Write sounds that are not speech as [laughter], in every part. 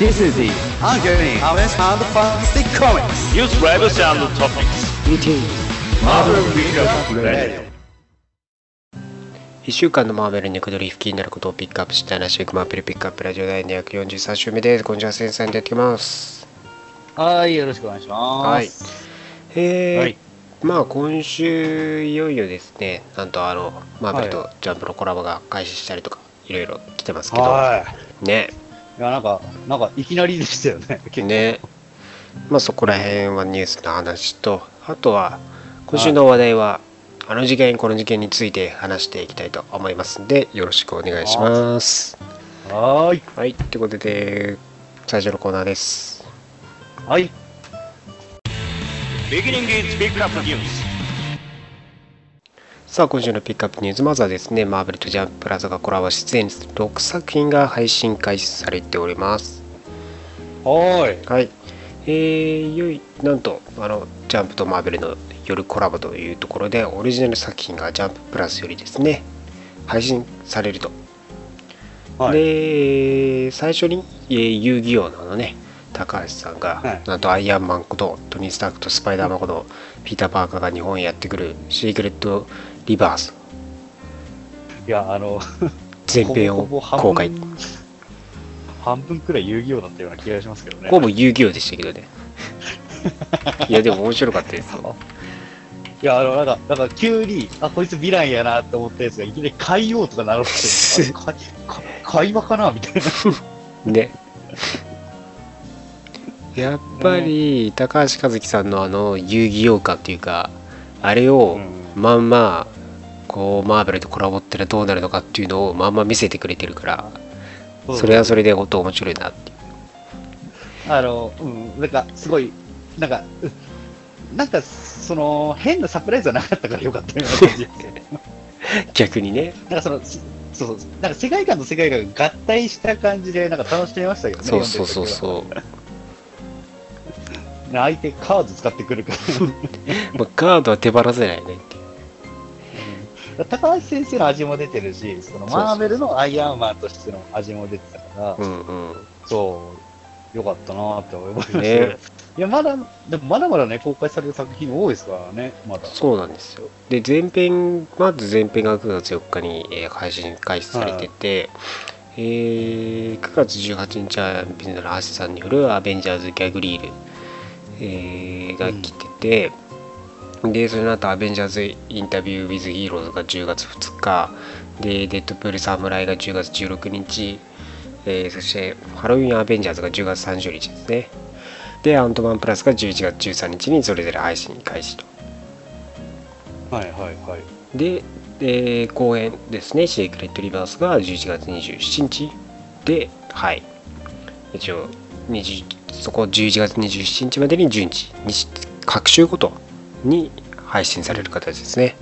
This is the ongoing Harvest and Fantastic Comics News Rivals and Topics Meeting Marvel Recap Radio 1週間のマーベルにくどり吹きになることをピックアップした話マーベルピックアップラジオ第243週目です。こんにちは、先生でやってきます。はい、よろしくお願いします。はい。えーはいまあ今週いよいよですね、なんとあの、マーベルとジャンプのコラボが開始したりとか、いろいろ来てますけど、はい。ね、いや、なんか、なんか、いきなりでしたよね。結構ね、まあそこら辺はニュースの話と、あとは、今週の話題は、あの事件、この事件について話していきたいと思いますんで、よろしくお願いします。はーい。はい、ということで、最初のコーナーです。はい。Beginning is Pick Up News さあ、今週のピックアップニュース、まずはですね、マーベルとジャンププラザがコラボ出演する6作品が配信開始されております。はーい。はい。えー、よい、なんと、あの、ジャンプとマーベルの夜コラボというところで、オリジナル作品がジャンププラスよりですね、配信されると。はい。で、最初に、えー遊戯王のあのね、高橋さんが、はいなんとアイアンマンこと、トニー・スタークとスパイダーマンこと、ピーター・パーカーが日本へやってくるシークレット・リバース。いや、あの、前編をほぼほぼ公開。半分くらい遊戯王だったような気がしますけどね。ほぼ遊戯王でしたけどね。[laughs] いやでも面白かったですよ。いや、あの、なんか、なんか急に、あ、こいつヴィランやなって思ったやつが、いきなり海王とかなろうって、[laughs] あかか会話かなみたいな。[laughs] ね。やっぱり高橋和樹さんのあの遊戯王感っていうかあれをうん。まんまこうマーベルとコラボってどうなるのかっていうのをまんま見せてくれてるからそれはそれで本当面白いなっていうあの、うん、なんか、すごい、なんか、う [laughs] んなんか、その、変なサプライズはなかったからよかったような。[laughs] 逆にねなんかその、すそうそう、なんか世界観と世界観が合体した感じで、なんか楽しめましたけどね。そうそうそうう。そう [laughs] 相手カード使ってくるから。まあカードは手放せないねって高橋先生の味も出てるし、そのマーベルのアイアンマンとしての味も出てたから、うんうんそう、よかったなって思いましたねね。[laughs] いや、まだ、でもまだまだね、公開される作品多いですからね、まだ。そうなんですよ。で、前編、まず前編が9月4日に、えー配信開始されてて、えー9月18日は水野橋さんによるアベンジャーズ・ギャグリール、えーが来てて、で、その後アベンジャーズ・インタビュー・ウィズ・ヒーローズが10月2日、で、デッドプール・サムライが10月16日、えーそしてハロウィン・アベンジャーズが10月30日ですね。で、アントマン・プラスが11月13日にそれぞれ配信開始と。はいはいはい。で、えー公演ですね、シークレットリバースが11月27日で、はい。一応、20そこ11月27日までに順次、日各週ごとに配信される形ですね。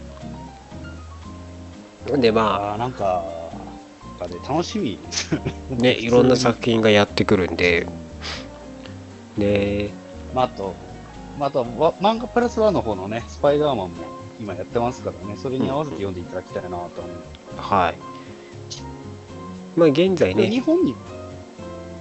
で、まああ、なんか、ね、楽しみですよね。いろんな作品がやってくるんで、で、まあ、あと、まあ、あとわ漫画プラスワンの方のね、スパイダーマンも今やってますからね、それに合わせて読んでいただきたいなと思う。はい。まあ、現在ね、で日本に、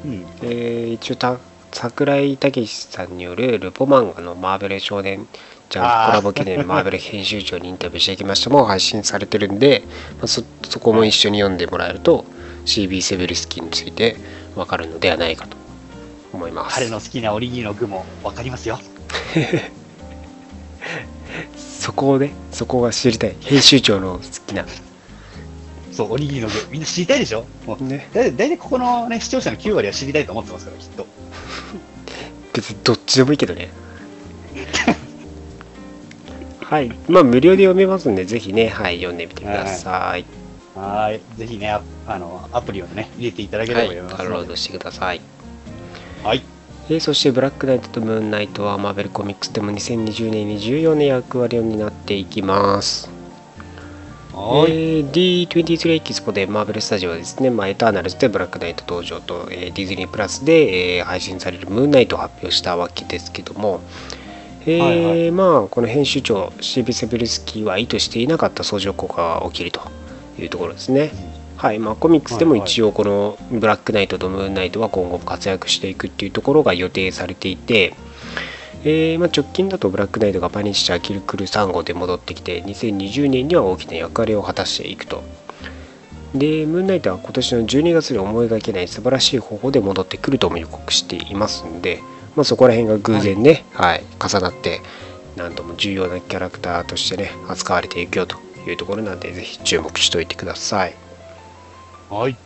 うん、えー一応た桜井武さんによるルポ漫画のマーベル少年ジャンプコラボ記念マーベル編集長にインタビューしてきました。も配信されてるんで、まあ、そそこも一緒に読んでもらえると CB セベルスキーについてわかるのではないかと思います。彼の好きなおにぎりの具もわかりますよ。[laughs] そこをねそこが知りたい編集長の好きな。そう、おにぎりの具、みんな知りたいでしょ？もうね。だいたいここのね、視聴者の9割は知りたいと思ってますから、きっと。[laughs] 別にどっちでもいいけどねはいまあ無料で読めますんでぜひねはい読んでみてくださいはーい。ぜひね、ああの、アプリをね、入れていただければはい、読めますので。ダウンロードしてください。はい。えーそして、ブラックナイトとムーンナイトはマーベルコミックスでも2020年に重要な役割を担っていきます。はーい。えー D23 エキスポでマーベルスタジオはですね、まあ、エターナルズでブラックナイト登場と、えーディズニープラスで、えー配信されるムーンナイトを発表したわけですけども、えーはい。はまあこの編集長シービ・セベルスキーは意図していなかった相乗効果が起きるというところですね。はい。まあ、コミックスでも一応このブラックナイトとムーンナイトは今後も活躍していくっていうところが予定されていて、えーまあ、直近だとブラックナイトがパニッシャーキルクル3号で戻ってきて2020年には大きな役割を果たしていくと。でムーンナイトは今年の12月に思いがけない素晴らしい方法で戻ってくるとも予告していますんで、まあ、そこら辺が偶然ね、はい、はい、重なって何とも重要なキャラクターとしてね扱われていくよというところなんでぜひ注目しておいてください。はい。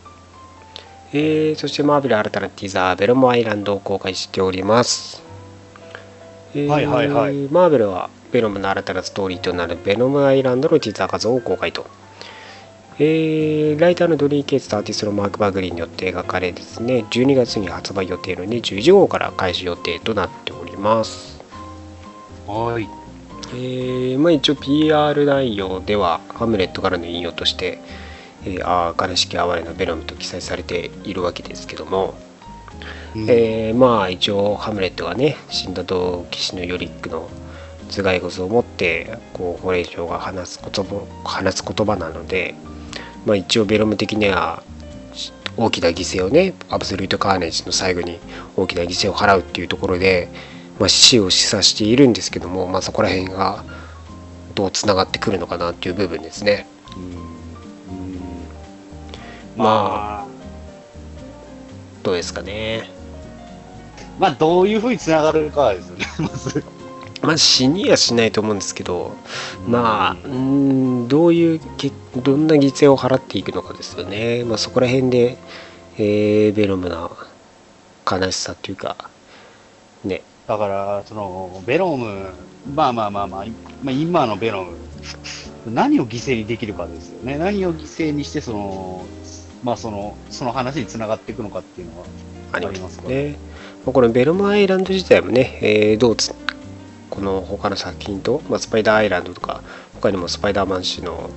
えー、そしてマーベル新たなティザーベロモアイランドを公開しております。えー、はいはいはい。マーベルはベノムの新たなストーリーとなるベノムアイランドのティザー画像を公開とえー、ライターのドリー・ケイツとアーティストのマーク・バグリーによって描かれですね、12月に発売予定の21号から開始予定となっております。はい。えー、まあ一応 PR 内容では、ハムレットからの引用として、えー、ああ、悲しき哀れなベノムと記載されているわけですけども、うん、えー、まあ一応ハムレットがね、死んだ同騎士のヨリックの頭蓋骨を持ってこうホレイが話す言葉話す言葉なので、まあ、一応ベロム的には大きな犠牲をねアブソルートカーネージの最後に大きな犠牲を払うっていうところで、まあ、死を示唆しているんですけども、まあ、そこら辺がどうつながってくるのかなっていう部分ですね。まあどうですかね。まあどういうふうにつながるかですよねまず。まあ、死にはしないと思うんですけど、まあ、んどういうどんな犠牲を払っていくのかですよね。まあ、そこら辺で、えー、ベロムな悲しさというか、ね。だから、その、ベロム、まあまあまあまあ、まあ、今のベロム、何を犠牲にできるかですよね。何を犠牲にして、その、まあその、その話につながっていくのかっていうのはありますね。このベロムアイランド自体もね、えー、どうつこの他の作品と、まあ、スパイダーアイランドとか他にもスパイダーマン氏の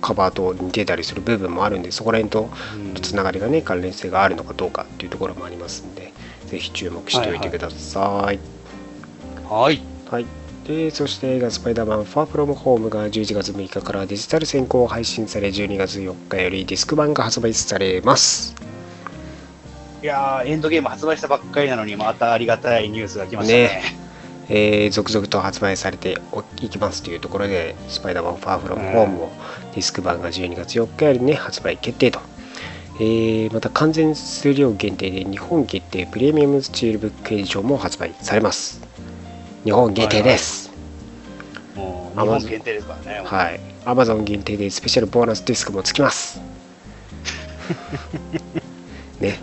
カバーと似てたりする部分もあるんでそこら辺とつながりがね関連性があるのかどうかっていうところもありますんでぜひ注目しておいてください。はい、はい、でそして映画「スパイダーマンファーフロムホームが11月6日からデジタル先行配信され12月4日よりディスク版が発売されます。いやエンドゲーム発売したばっかりなのにまたありがたいニュースが来ましたね。ねえー、続々と発売されていきますというところで、スパイダーマンファーフロムホームもディスク版が12月4日よりね、発売決定と。えー、また完全数量限定で日本限定プレミアムスチールブックエディションも発売されます。日本限定です。もう日本限定ですからね。はい。アマゾン限定でスペシャルボーナスディスクもつきます。[laughs] ね。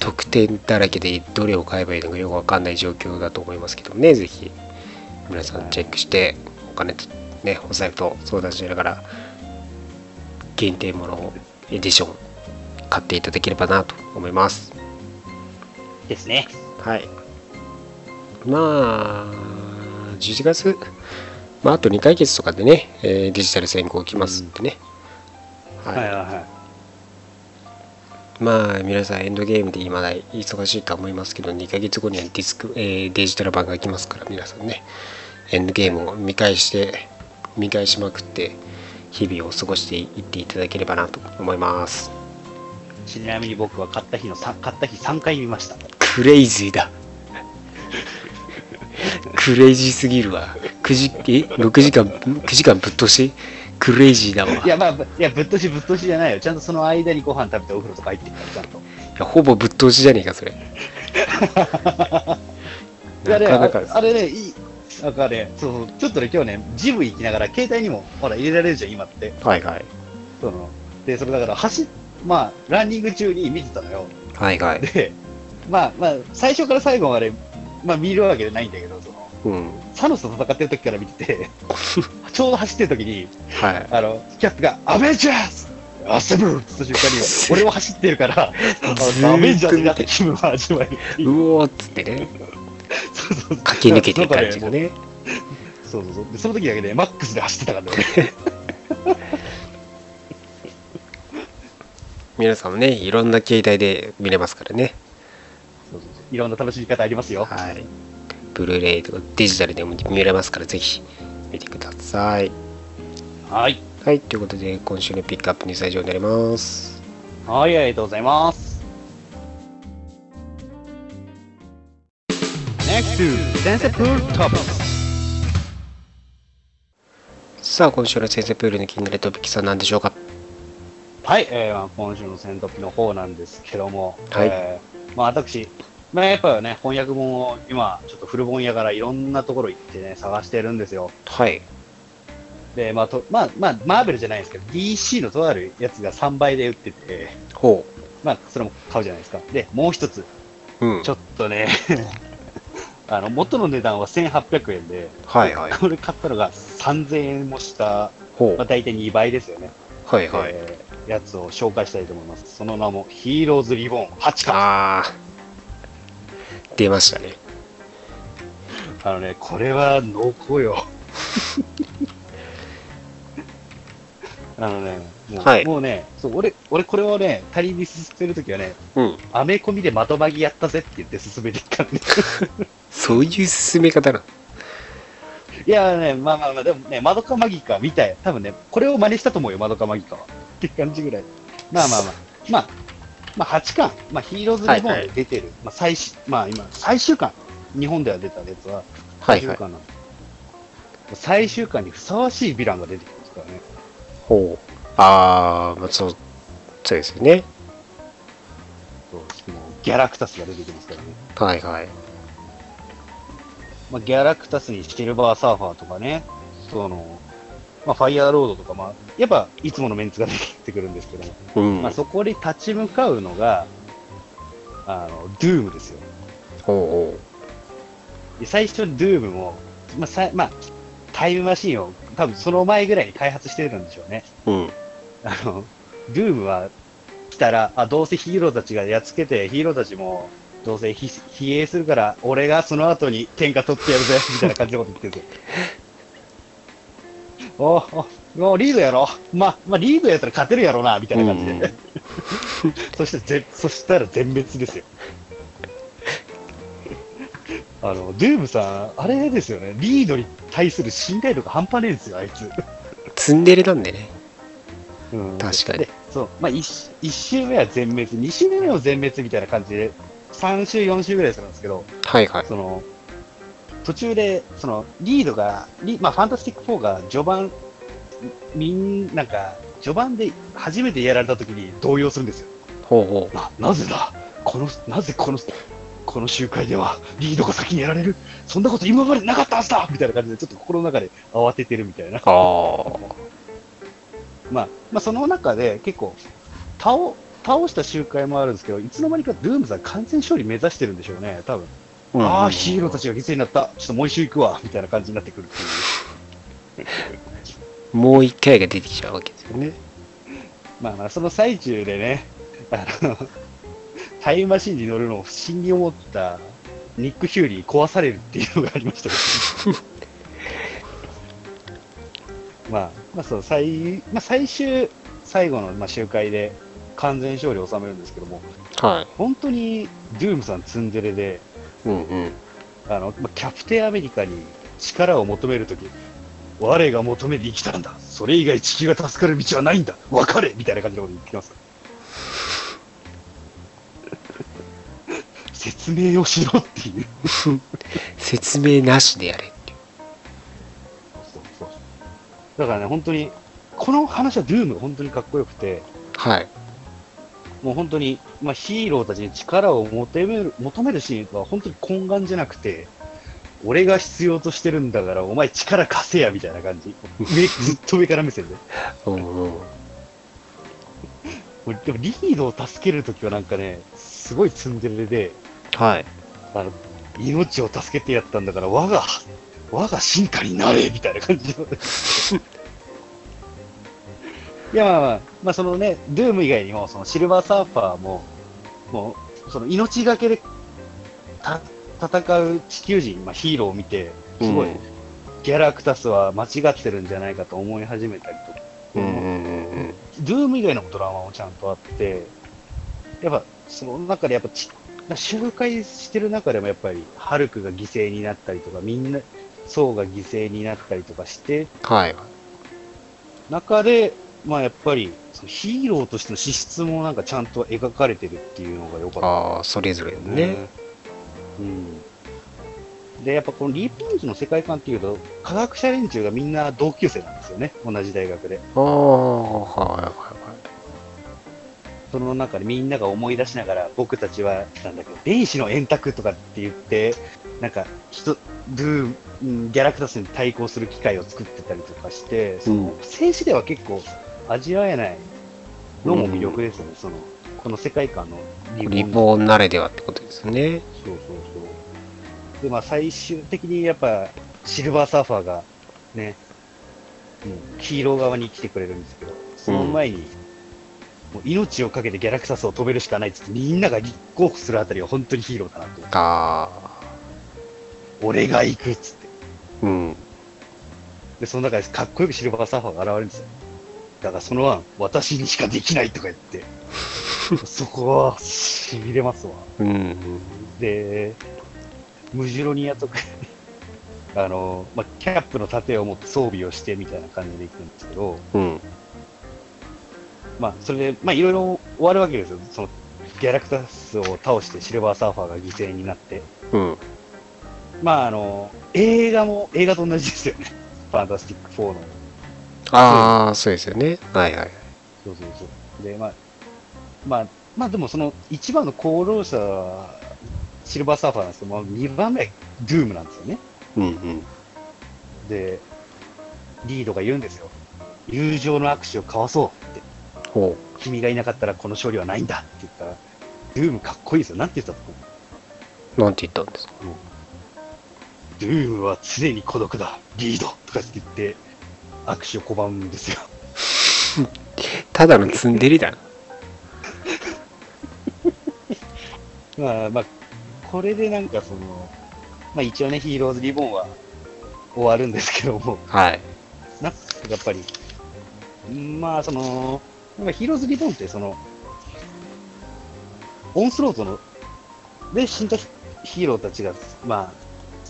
特典だらけでどれを買えばいいのかよくわかんない状況だと思いますけどね、ぜひ皆さんチェックして、お金とね、お財布と相談しながら、限定ものをエディション買っていただければなと思います。ですね。はい。まあ、11月、まあ、あと2ヶ月とかでね、えー、デジタル先行きますんでね。はい、はいはいはいまあ皆さんエンドゲームで今だ忙しいと思いますけど2ヶ月後にはディスク、えー、デジタル版が来ますから皆さんねエンドゲームを見返して見返しまくって日々を過ごしていっていただければなと思います。ちなみに僕は買った日の買った日3回見ました。クレイジーだ。[laughs] クレイジーすぎるわ。9時え6時間9時間ぶっ通し？クレイジーだわ。いや、まあ、いや、ぶっ通しぶっ通しじゃないよ。ちゃんとその間にご飯食べてお風呂とか入ってるから、ちゃんと。いや、ほぼぶっ通しじゃねえか、それ。[laughs] いやね、ああれね、いい。なんかね、そうそう、ちょっとね、今日ね、ジム行きながら、携帯にも、ほら、入れられるじゃん、今って。はいはい。その、で、それだから、走まあ、ランニング中に見てたのよ。はいはい。で、まあまあ、最初から最後まで、まあ見るわけじゃないんだけど、うん、サノスと戦ってる時から見てて、[laughs] ちょうど走ってる時に、はい、あの、キャップが、アベンジャーズアセブルって瞬間に、俺は走ってるから、[laughs] アベンジャーズになって気分は味わえるうおーっつってね。そうそう駆け抜けてる感じがね。そうそうそう。その時だけで、マックスで走ってたからね。[laughs] 皆さんもね、いろんな携帯で見れますからね。そうそうそういろんな楽しみ方ありますよ。はい。ブルーレイとかデジタルでも見れますから、ぜひ見てください。はい。はい、ということで、今週のピックアップニュースは以上になります。はい、ありがとうございます。Next to. さあ、今週の先生プールの気になるトピックスは何でしょうか？はい、えーまあ、今週の戦闘機の方なんですけども、はいえーまあ、私、まあ、やっぱね、翻訳本を今、ちょっと古本屋からいろんなところ行ってね、探してるんですよ。はい。で、まあ、とまあ、まあ、マーベルじゃないですけど、DC のとあるやつが3倍で売ってて、ほまあ、それも買うじゃないですか。で、もう一つ、う。うん。ちょっとね、[laughs] あの、元の値段は1800円で、はいはい。これ買ったのが3000円もした、ほうまあ、。大体2倍ですよね。はいはい。えーやつを紹介したいと思います。その名も、ヒーローズリボン8巻。あー。出ましたね。あのね、これは濃厚よ。[laughs] あのね、もう,、はいもうねそう俺、俺これをね、他人に勧めるときはね、うん。アメコミでまとまぎやったぜって言って勧めていったんで。[laughs] そういう進め方なの？いやね、まあまあまあ、でもね、マドカマギカみたい。多分ね、これを真似したと思うよ、マドカマギカは。っていう感じぐらい。まあまあまあ。まあ、まあ8巻、まあヒーローズリボンで出てる、まあ最終、まあ今、最終巻、日本では出たやつは、はいはい。最終巻なんで最終巻にふさわしいヴィランが出てきますからね。ほう。あー、まあ、そう、そうですよね。そうもうギャラクタスが出てきますからね。はいはい。まあ、ギャラクタスにシルバーサーファーとかね、その、まあ、ファイヤーロードとか、まあ、やっぱいつものメンツが出てくるんですけども、うん。まあ、そこに立ち向かうのが、あの、ドゥームですよ。ほで最初にドゥームも、まあ、さまあ、タイムマシンを多分その前ぐらいに開発してるんでしょうね。う。うん。あの、ドゥームは来たら、あ、どうせヒーローたちがやっつけて、ヒーローたちも、どうせひ疲弊するから、俺がその後に天下取ってやるぜ、みたいな感じのこと言ってるんですよ。[laughs] おおもうリードやろ？ま、まあ、リードやったら勝てるやろな、みたいな感じで。うん [laughs] そしてぜ、そしたら全滅ですよ。[laughs] あの、ドゥームさん、あれですよね、リードに対する信頼度が半端ねえんですよ、あいつ。ツンデレなんでね。うん確かにでそう、まあ1、一周目は全滅、2周目も全滅みたいな感じで、3周、4周ぐらいするんですけど、はいはい。その、途中で、その、リードが、リまあ、ファンタスティック4が序盤、みん、なんか、序盤で初めてやられた時に動揺するんですよ。ほうほう。な、なぜだ？この、なぜこの、この集会ではリードが先にやられる？そんなこと今までなかったはずだみたいな感じで、ちょっと心の中で慌ててるみたいな。あー。まあ、まあ、その中で結構、倒、倒した集会もあるんですけど、いつの間にかドゥームさん完全勝利目指してるんでしょうね、多分。うんああ、ヒーローたちが犠牲になった。ちょっともう一周行くわ、みたいな感じになってくるっていう。[laughs] もう一回が出てきちゃうわけですよね。まあまあ、その最中でね、あの、タイムマシンに乗るのを不審に思ったニック・ヒューリーに壊されるっていうのがありましたけど。[laughs] まあ、まあそう、最、まあ最終、最後のまあ集会で完全勝利を収めるんですけども、は本当にドゥームさんツンデレで、い。うんうん。あの、まあキャプテンアメリカに力を求めるとき、我が求めて生きたんだ。それ以外地球が助かる道はないんだ。分かれみたいな感じのこと言ってきます。[laughs] 説明をしろっていう。[laughs] 説明なしでやれっていう。だからね、本当に、この話はドゥームが本当にかっこよくて、はい。もう本当に、まあ、ヒーローたちに力を求める求めるシーンは本当に懇願じゃなくて、俺が必要としてるんだから、お前力貸せやみたいな感じ。[laughs] 上ずっと上から目線で。うでもリードを助けるときはなんかね、すごいツンデレで、はい。あの、命を助けてやったんだから、我が、我が進化になれみたいな感じの。いや、まあまあ、まあそのね、ドゥーム以外にも、そのシルバーサーファーも、もう、その命がけでた戦う地球人、まあヒーローを見て、すごい、うんギャラクタスは間違ってるんじゃないかと思い始めたりとか、うん。ドゥーム以外のドラマもちゃんとあって、やっぱ、その中でやっぱち、集会してる中でもやっぱり、ハルクが犠牲になったりとか、みんな、ソウが犠牲になったりとかして、はい。中で、まあやっぱり、そのヒーローとしての資質もなんかちゃんと描かれてるっていうのが良かった。ああ、それぞれね。うん。で、やっぱこのリープンズの世界観っていうと、科学者連中がみんな同級生なんですよね。同じ大学で。ああ、はいはいその中でみんなが思い出しながら、僕たちは、なんだっけ、電子の円卓とかって言って、なんか、人、ドゥーギャラクタスに対抗する機械を作ってたりとかして、その、静止では結構味わえないのも魅力ですよね、その、この世界観のリボンなれではってことですね。そうそうそう。で、まあ最終的にやっぱ、シルバーサーファーがね、うん、ヒーロー側に来てくれるんですけど、その前に、もう命をかけてギャラクタスを止めるしかないっつって、みんなが立候補するあたりは本当にヒーローだなと。あ俺が行くっつって。あ、うん。で、その中でかっこよくシルバーサーファーが現れるんですよ。だからその案、私にしかできないとか言って、[laughs] そこは痺れますわ。うん。で、ムジュロニアとか、[laughs] あの、まあ、キャップの盾を持って装備をしてみたいな感じで行くんですけど、うん。まあ、それで、まあ、いろいろ終わるわけですよ。その、ギャラクタスを倒してシルバーサーファーが犠牲になって。うん。まあ、あの、映画も、映画と同じですよね。ファンタスティック4の。ああ、そうですよね。はいはい。そうそうそう。で、まあ、まあ、まあでもその一番の功労者はシルバーサーファーなんですけど、まあ、2番目はドゥームなんですよね。うんうん。で、リードが言うんですよ。友情の握手を交わそうって。ほ君がいなかったらこの勝利はないんだって言ったら、ドゥームかっこいいですよ。なんて言ったと思う？う。なんて言ったんですか？ドゥームは常に孤独だ。リードとかって言って、握手を拒むんですよ。[laughs] ただのツンデレだな。[laughs] まあまあ、これでなんかその、まあ一応ね、ヒーローズリボンは終わるんですけども、はい。なんかやっぱり、まあその、なんかヒーローズリボンってその、オンスロートの、で死んだヒーローたちが、まあ、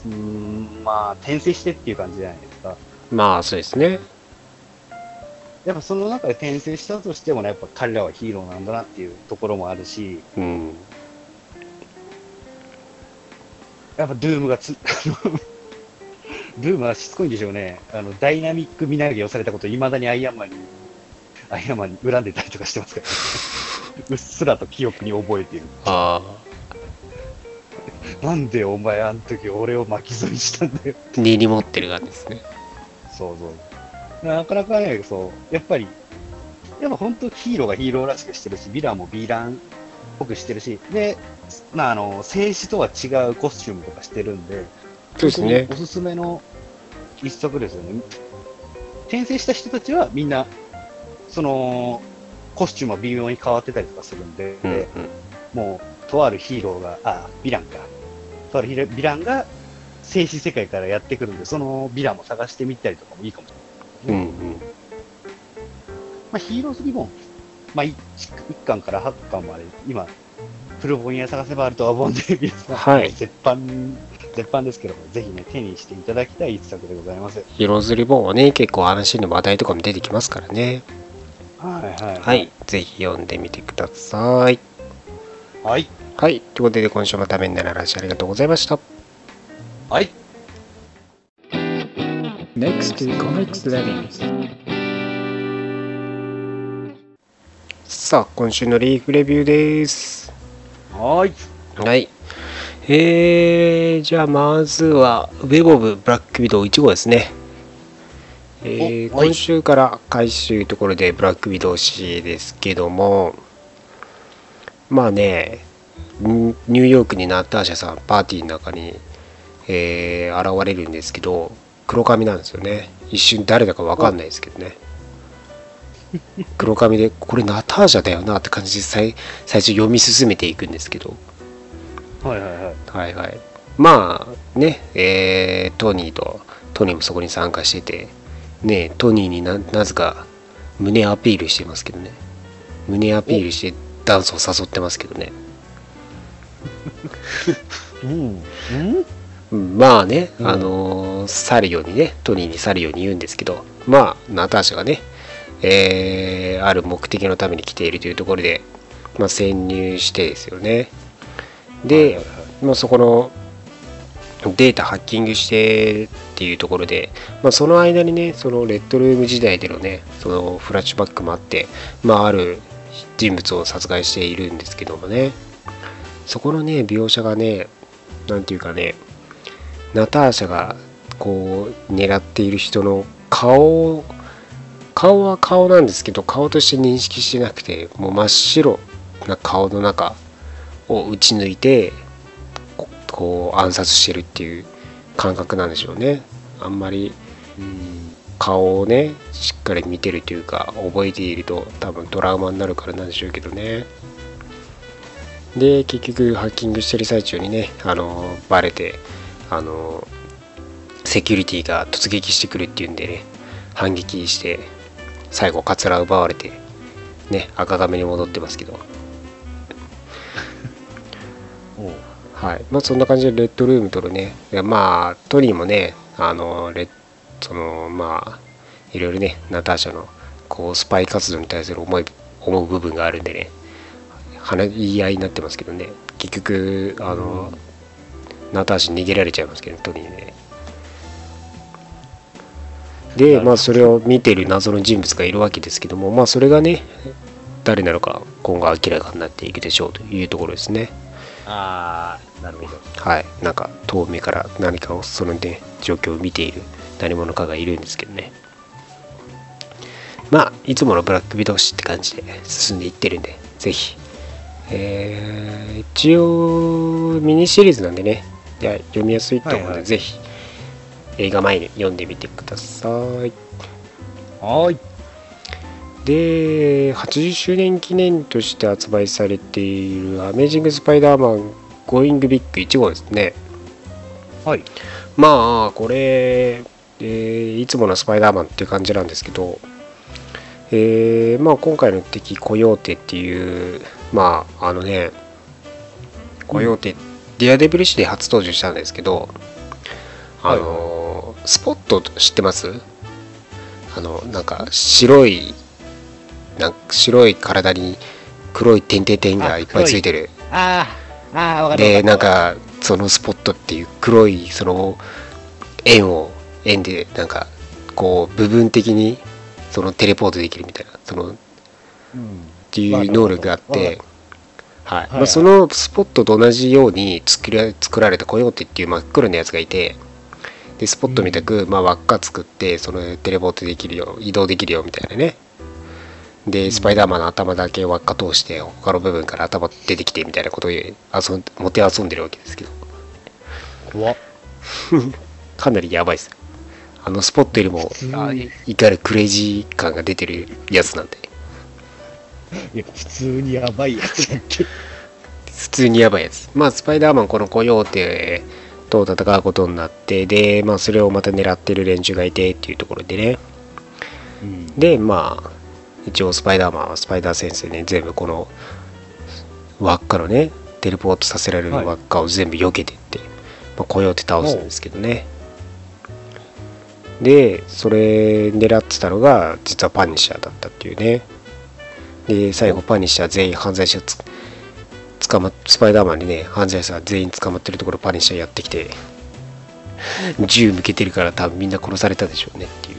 うーん、まあ転生してっていう感じじゃないですか。まあ、そうですね。やっぱその中で転生したとしてもね、やっぱ彼らはヒーローなんだなっていうところもあるし、うん。やっぱドゥームがつ、[laughs] ドゥームはしつこいんでしょうね。あの、ダイナミック身投げをされたことを未だにアイアンマンに、アイアンマンに恨んでたりとかしてますから、ね、[laughs] うっすらと記憶に覚えている。あなんでお前あの時俺を巻き添えにしたんだよ。あ、根に持ってるがですね。そうそう。なかなかね、そう、やっぱり、やっぱ本当ヒーローがヒーローらしくしてるし、ヴィランもヴィランっぽくしてるし、で、まああの、静止とは違うコスチュームとかしてるんで、そうですねおすすめの一作ですよね。転生した人たちはみんな、その、コスチュームは微妙に変わってたりとかするんで、うんうん。もう、とあるヒーローが、あ、ヴィランか。とあるヴィランが静止世界からやってくるんで、そのヴィランも探してみたりとかもいいかもしれない。うんうん。まあ、ヒーローズリボン、まあ、1, 巻から8巻まで、今、プロボニア探せばあるとは思うんで、[laughs] 皆さん、はい絶版、絶版ですけども、ぜひね、手にしていただきたい一作でございます。ヒローズリボンはね、結構話の話題とかも出てきますからね。はいはい。はい。ぜひ読んでみてください。はい。はい。ということで、今週もためになる話ありがとうございました。はい。Next to Comics Lettings. さあ、今週のリーフレビューです。はーい。はい。えー、じゃあまずは、ウェブオブブラックウィドウ1号ですね。えー今週から回収ところでブラックウィドウ誌ですけども、まあね、ニニューヨークにナターシャさん、パーティーの中に、えー現れるんですけど、黒髪なんですよね。一瞬誰だかわかんないですけどね。[laughs] 黒髪で、これナターシャだよなって感じで最最初読み進めていくんですけど、はいはいはい。はいはい。まあね、えートニーと、トニーもそこに参加してて、ね、トニーにななぜか胸アピールしてますけどね。胸アピールしてダンスを誘ってますけどね。[laughs] うん。うんうん？まあね、うん。あのー去るようにね、トニーに去るように言うんですけど、まあ、ナターシャがね、えーある目的のために来ているというところで、まあ、潜入してですよね。で、まあ、そこのデータハッキングしてっていうところで、まあ、その間にねそのレッドルーム時代でのねそのフラッシュバックもあって、まあ、ある人物を殺害しているんですけどもね。そこのね描写がねなんていうかねナターシャがこう狙っている人の顔顔は顔なんですけど顔として認識しなくてもう真っ白な顔の中を打ち抜いてここう暗殺してるっていう感覚なんでしょうねあんまりうん。顔をねしっかり見てるというか覚えていると多分トラウマになるからなんでしょうけどねで結局ハッキングしてる最中にねあのバレてあのセキュリティが突撃してくるっていうんでね反撃して最後カツラ奪われてね赤髪に戻ってますけど。[laughs] はい。まあそんな感じでレッドルームとるねいやまあトニーもねあのレッそのまあいろいろねナターシャのこうスパイ活動に対する思い思う部分があるんでね話言い合いになってますけどね。結局あの、ナターシ逃げられちゃいますけどトニーねでまあそれを見ている謎の人物がいるわけですけどもまあそれがね誰なのか今後明らかになっていくでしょうというところですね。ああ、なるほど。はい、なんか遠目から何かをそのね状況を見ている何者かがいるんですけどね。まあいつものブラックウィドウって感じで進んでいってるんでぜひ。えー一応ミニシリーズなんでねいや読みやすいと思うので、はいはいぜひ映画前に読んでみてくださいはーい。で80周年記念として発売されている「アメージング・スパイダーマン・ゴーイング・ビッグ1号」ですねはい。まあこれ、えーいつものスパイダーマンっていう感じなんですけど、えーまあ今回の敵コヨーテっていうまああのねコヨーテ、ディアデビル誌で初登場したんですけどあの、スポット知ってます？あのなんか白いなんか白い体に黒い点々点がいっぱいついてる。ああ、ああ、わかるでる。なんかそのスポットっていう黒いその円を円でなんかこう部分的にそのテレポートできるみたいなそのっうん、ていう能力があってはい。はいまあ、そのスポットと同じように作ら作られたコヨーテっていう真っ黒なやつがいてでスポットみたく、まあ、輪っか作ってそのテレポートできるよ移動できるよみたいなね。でスパイダーマンの頭だけ輪っか通して他の部分から頭出てきてみたいなことを遊んもて遊んでるわけですけど。怖っ。[laughs] かなりやばいです。あのスポットよりもいかにクレイジー感が出てるやつなんでいや、普通にやばいやつ。だっけ。普通にやばいやつ。まあスパイダーマンこのコヨーテと戦うことになってでまあそれをまた狙ってる連中がいてっていうところでね。うん。でまあ一応スパイダーマンはスパイダー先生ね全部この輪っかのねテレポートさせられるはい。輪っかを全部避けてって、まあ、コヨーテ倒すんですけどね。でそれ狙ってたのが実はパニッシャーだったっていうねで最後パニッシャー全員犯罪者つ捕まっスパイダーマンにね犯罪者全員捕まってるところパニッシャーやってきて銃向けてるから多分みんな殺されたでしょうねっていう。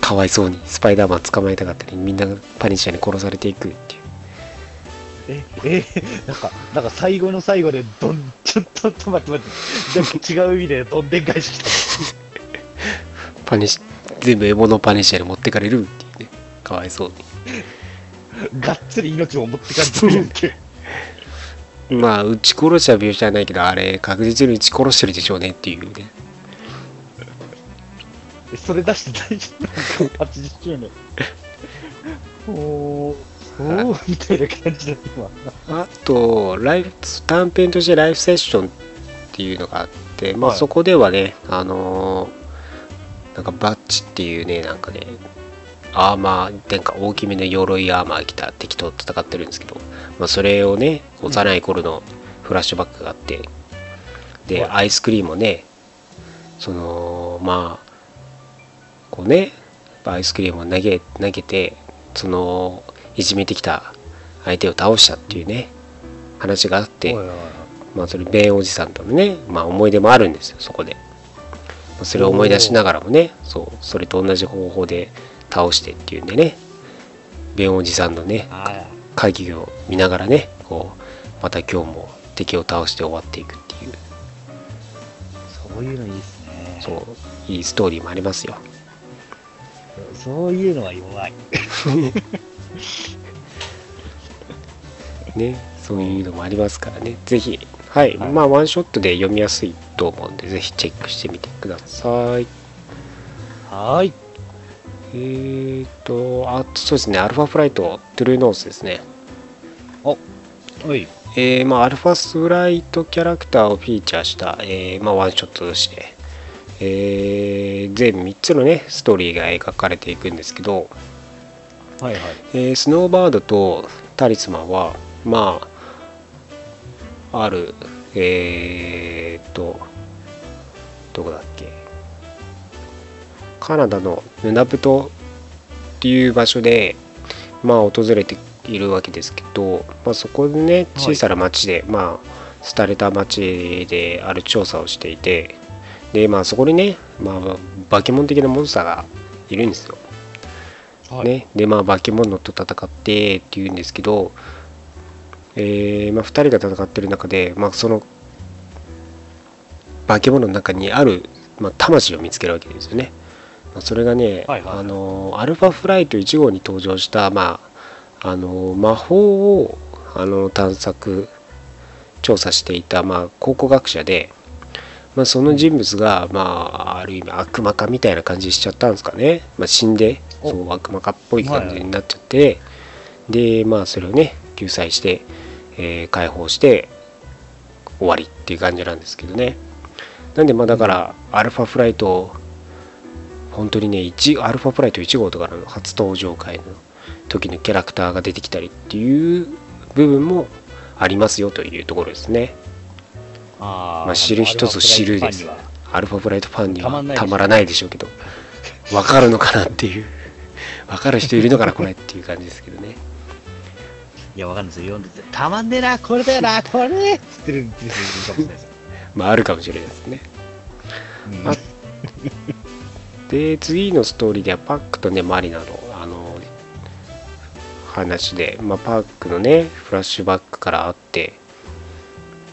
かわいそうにスパイダーマン捕まえたかったのにみんなパニッシャーに殺されていくっていう。え、え、なんか、なんか最後の最後で、どん、ちょっと、ちょっと待って待って、なんか違う意味でどんでん返しき [laughs] パニッシ全部獲物をパニッシャーに持ってかれるっていう。ねかわいそうにた。がっつり命を持ってかれてるやんけ。[laughs] まあ撃ち殺しは描写はないけどあれ確実に撃ち殺してるでしょうねっていうねえそれ出して大丈夫なの ?80 [laughs] 周年。[laughs] おー、おー、みたいな感じだ、今。あとライフ短編としてライフセッションっていうのがあってまあはいそこではね、あのーなんかバッチっていうねなんかねアーマーなんか大きめの鎧アーマー着た敵と戦ってるんですけど、まあ、それをね幼い頃のフラッシュバックがあってで、はい。アイスクリームをねそのまあこうねアイスクリームを投げ投げてそのいじめてきた相手を倒したっていうね話があって、まあそれベンおじさんとのね、まあ、思い出もあるんですよそこで、まあそれを思い出しながらもねそうそれと同じ方法で倒してっていうんでねベンおじさんのねあ会議を見ながらねこうまた今日も敵を倒して終わっていくっていうあ、そういうのいいですね。そういいストーリーもありますよそういうのは弱い。[laughs] ねそういうのもありますからねぜひはい、はいまあワンショットで読みやすいと思うんでぜひチェックしてみてくださいはーい。えーとあそうですねアルファフライトトゥルーノースですねはい。えーまあ、アルファフライトキャラクターをフィーチャーした、えーまあ、ワンショットとして、えー全3つのねストーリーが描かれていくんですけど、はいはい。えースノーバードとタリスマンはまああるえーっとどこだっけ？カナダのヌナプトっていう場所でまあ訪れているわけですけど、まあ、そこでね小さな町で、まあ廃れた町である調査をしていてでまあそこにね、まあ、化け物的なモンスターがいるんですよはい。ね、でまあ化け物と戦ってっていうんですけど、えーまあ、2人が戦ってる中で、まあ、その化け物の中にある、まあ、魂を見つけるわけですよね。まあそれがね、はいはい。あのアルファフライト1号に登場した、まあ、あの魔法をあの探索調査していた、まあ、考古学者で、まあ、その人物が、まあ、ある意味悪魔化みたいな感じしちゃったんですかね、まあ、死んでお。そう悪魔化っぽい感じになっちゃって、でまあそれをね救済して、えー解放して終わりっていう感じなんですけどね。なんでまあだからアルファフライト本当にね1アルファフライト1号とかの初登場回の時のキャラクターが出てきたりっていう部分もありますよというところですね。あーまあ知る人ぞ知るです。アルファフライトファンにはアルファフライトファンにはたまらないでしょうけどわかるのかなっていう。[laughs] わかる人いるのかなこれっていう感じですけどね。いや、わかんないですよ。読んでて、たまんねえな、これだよな、これねっつってる人いるかもしれないですよ。[laughs] まああるかもしれないですね。うん。あで次のストーリーではパックとねマリナのあの話で、まあ、パックのねフラッシュバックからあって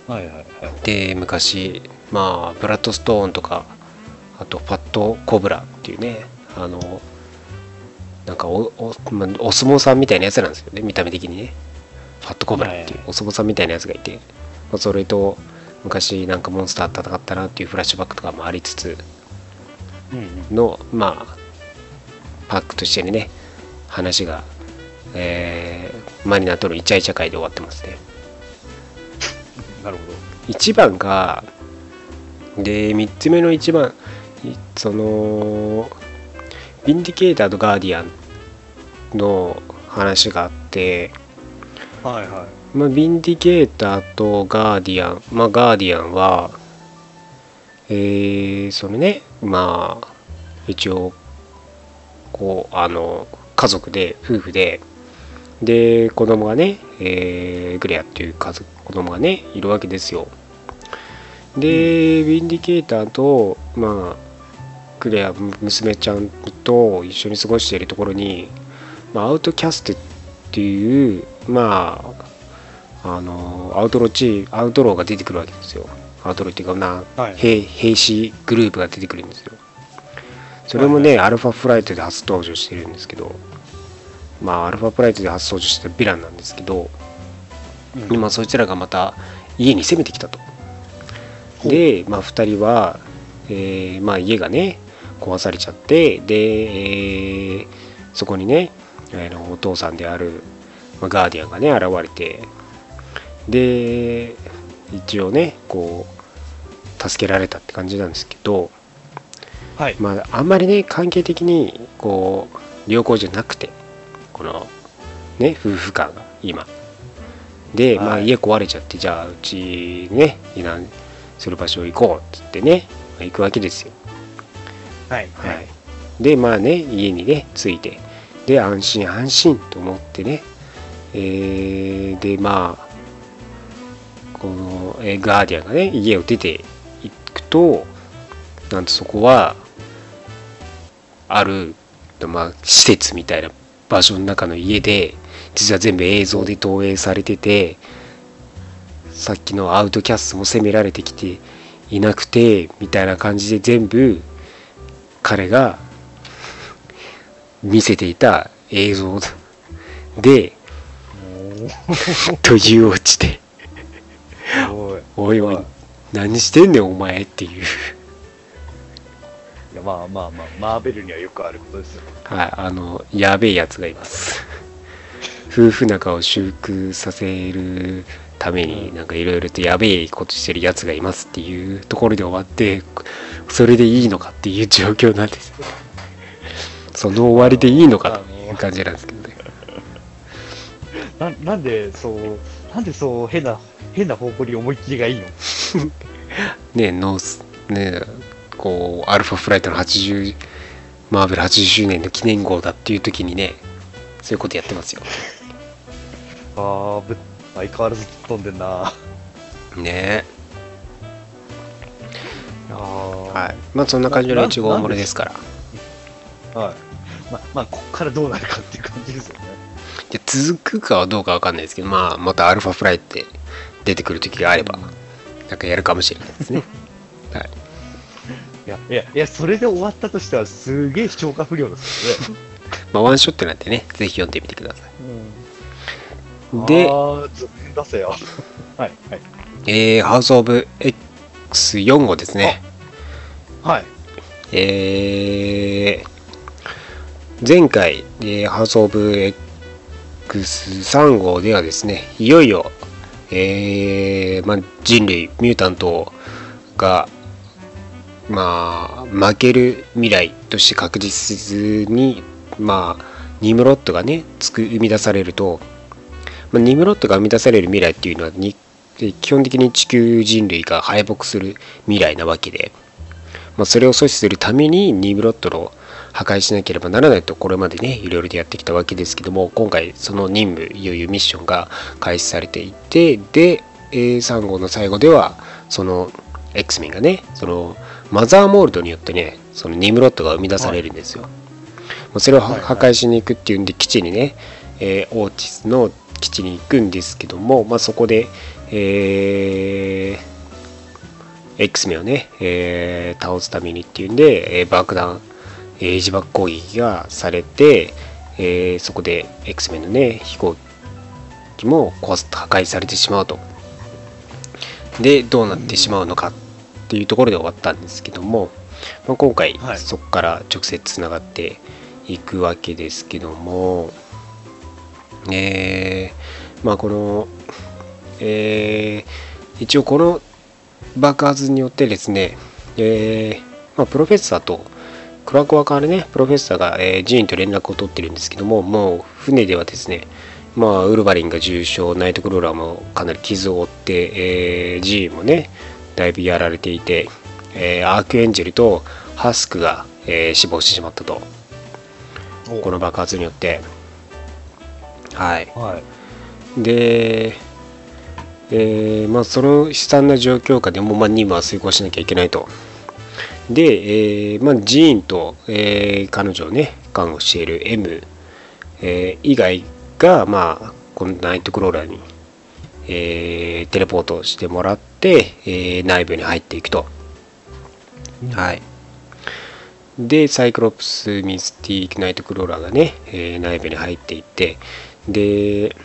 はいはいはい。で昔まあブラッドストーンとかあとファットコブラっていうねあのなんかおお,、まあ、お相撲さんみたいなやつなんですよね見た目的にねファットコブラっていうお相撲さんみたいなやつがいて、まあ、それと昔なんかモンスター戦ったなっていうフラッシュバックとかもありつつうんうん。のまあパックとしてね話が、えーマリナとのイチャイチャ会で終わってますねなるほど。1番がで3つ目の1番いそのヴィンディケーターとガーディアンの話があって、はいはまあ、ヴィンディケーターとガーディアンまあガーディアンはえー、そのねまあ一応こうあの家族で夫婦でで子供がね、えーグレアっていう家族子供がねいるわけですよ。で、ヴィンディケーターとまあグレア娘ちゃんと一緒に過ごしているところに、まあ、アウトキャストっていうまああのアウトローチーアウトローが出てくるわけですよアウトローっていうかな、はい。兵兵士グループが出てくるんですよ。それもね、アルファフライトで初登場してるんですけどまあアルファフライトで初登場してるヴィランなんですけど、い。今そいつらがまた家に攻めてきたと。で、まあ、2人は、えーまあ、家がね壊されちゃってで、えーそこにね、お父さんである、まあ、ガーディアンがね現れてで一応ねこう助けられたって感じなんですけどはい。まああんまりね関係的にこう良好じゃなくてこのね夫婦間が今で、まあ、はい家壊れちゃってじゃあうちね避難する場所行こうっつってね、まあ行くわけですよはい。はい、でまあね家にね着いてで安心安心と思ってねえーでまあこの、えーガーディアンがね家を出てとなんとそこはある、まあ、施設みたいな場所の中の家で実は全部映像で投影されててさっきのアウトキャストも攻められてきていなくてみたいな感じで全部彼が見せていた映像 [laughs] でというオチでお [laughs] い。おいおい何してんねんお前っていう。いや、まあまあまあ、マーベルにはよくあることですよ。はいあのやべえやつがいます。夫婦仲を修復させるためになんかいろいろとやべえことしてるやつがいますっていうところで終わってそれでいいのかっていう状況なんです。よその終わりでいいのかという感じなんですけどね。ななんで、そう、なんでそう、変な、変な方向に思いっきりがいいの [laughs] ねノースねこうアルファフライトの80マーベル80周年の記念号だっていう時にねそういうことやってますよあーぶ、相変わらず飛んでんな。ねあーはいまあそんな感じの1号漏れですからはい。ま、まあ、こっからどうなるかっていう感じですよね。で続くかはどうかわかんないですけど、まあ、またアルファフライって出てくる時があれば、なんかやるかもしれないですね。[laughs] はい。いや、いや、いや、それで終わったとしたら、すげえ消化不良ですよね。[laughs] まあ、ワンショットなんでね、ぜひ読んでみてください。で、であ、ーず出せよ。[laughs] はい、はい。えー、ハウス・オブ X4 号ですね。はい。えー、前回、えーハウス・オブ X3 号ではですね、いよいよ、えーまあ、人類、ミュータントが、まあ、負ける未来として確実に、まあ、ニムロットがね、つく生み出されると、まあ、ニムロットが生み出される未来っていうのはに、基本的に地球人類が敗北する未来なわけで、まあ、それを阻止するためにニムロットの破壊しなければならないとこれまでねいろいろとやってきたわけですけども今回その任務いよいよミッションが開始されていてで、えー3号の最後ではその X メンがねそのマザーモールドによってねそのニムロットが生み出されるんですよ、まあそれをははいはい。破壊しに行くっていうんで基地にね、えーオーティスの基地に行くんですけども、まあ、そこで、えー X メンをね、えー倒すためにっていうんで、えー爆弾、えー自爆攻撃がされて、えーそこで X メンのね、飛行機も壊す破壊されてしまうと。で、どうなってしまうのかっていうところで終わったんですけども、まあ、今回、はいそこから直接つながっていくわけですけども、えーまあこの、えー一応この爆発によってですね、えーまあ、プロフェッサーとクラコアからねプロフェッサーが、えージーンと連絡を取ってるんですけどももう船ではですねまあウルヴァリンが重傷ナイトクローラーもかなり傷を負って、えージーンもねだいぶやられていて、えーアークエンジェルとハスクが、えー死亡してしまったとこの爆発によってはいはい。で、えーまあ、その悲惨な状況下でも、まあ、任務は遂行しなきゃいけないと。で、えーまあ、ジーンと、えー彼女をね、看護している M、えー以外が、まあ、このナイトクローラーに、えーテレポートしてもらって、えー内部に入っていくと。はい。で、サイクロプス、ミスティーク、ナイトクローラーがね、えー内部に入っていって、で、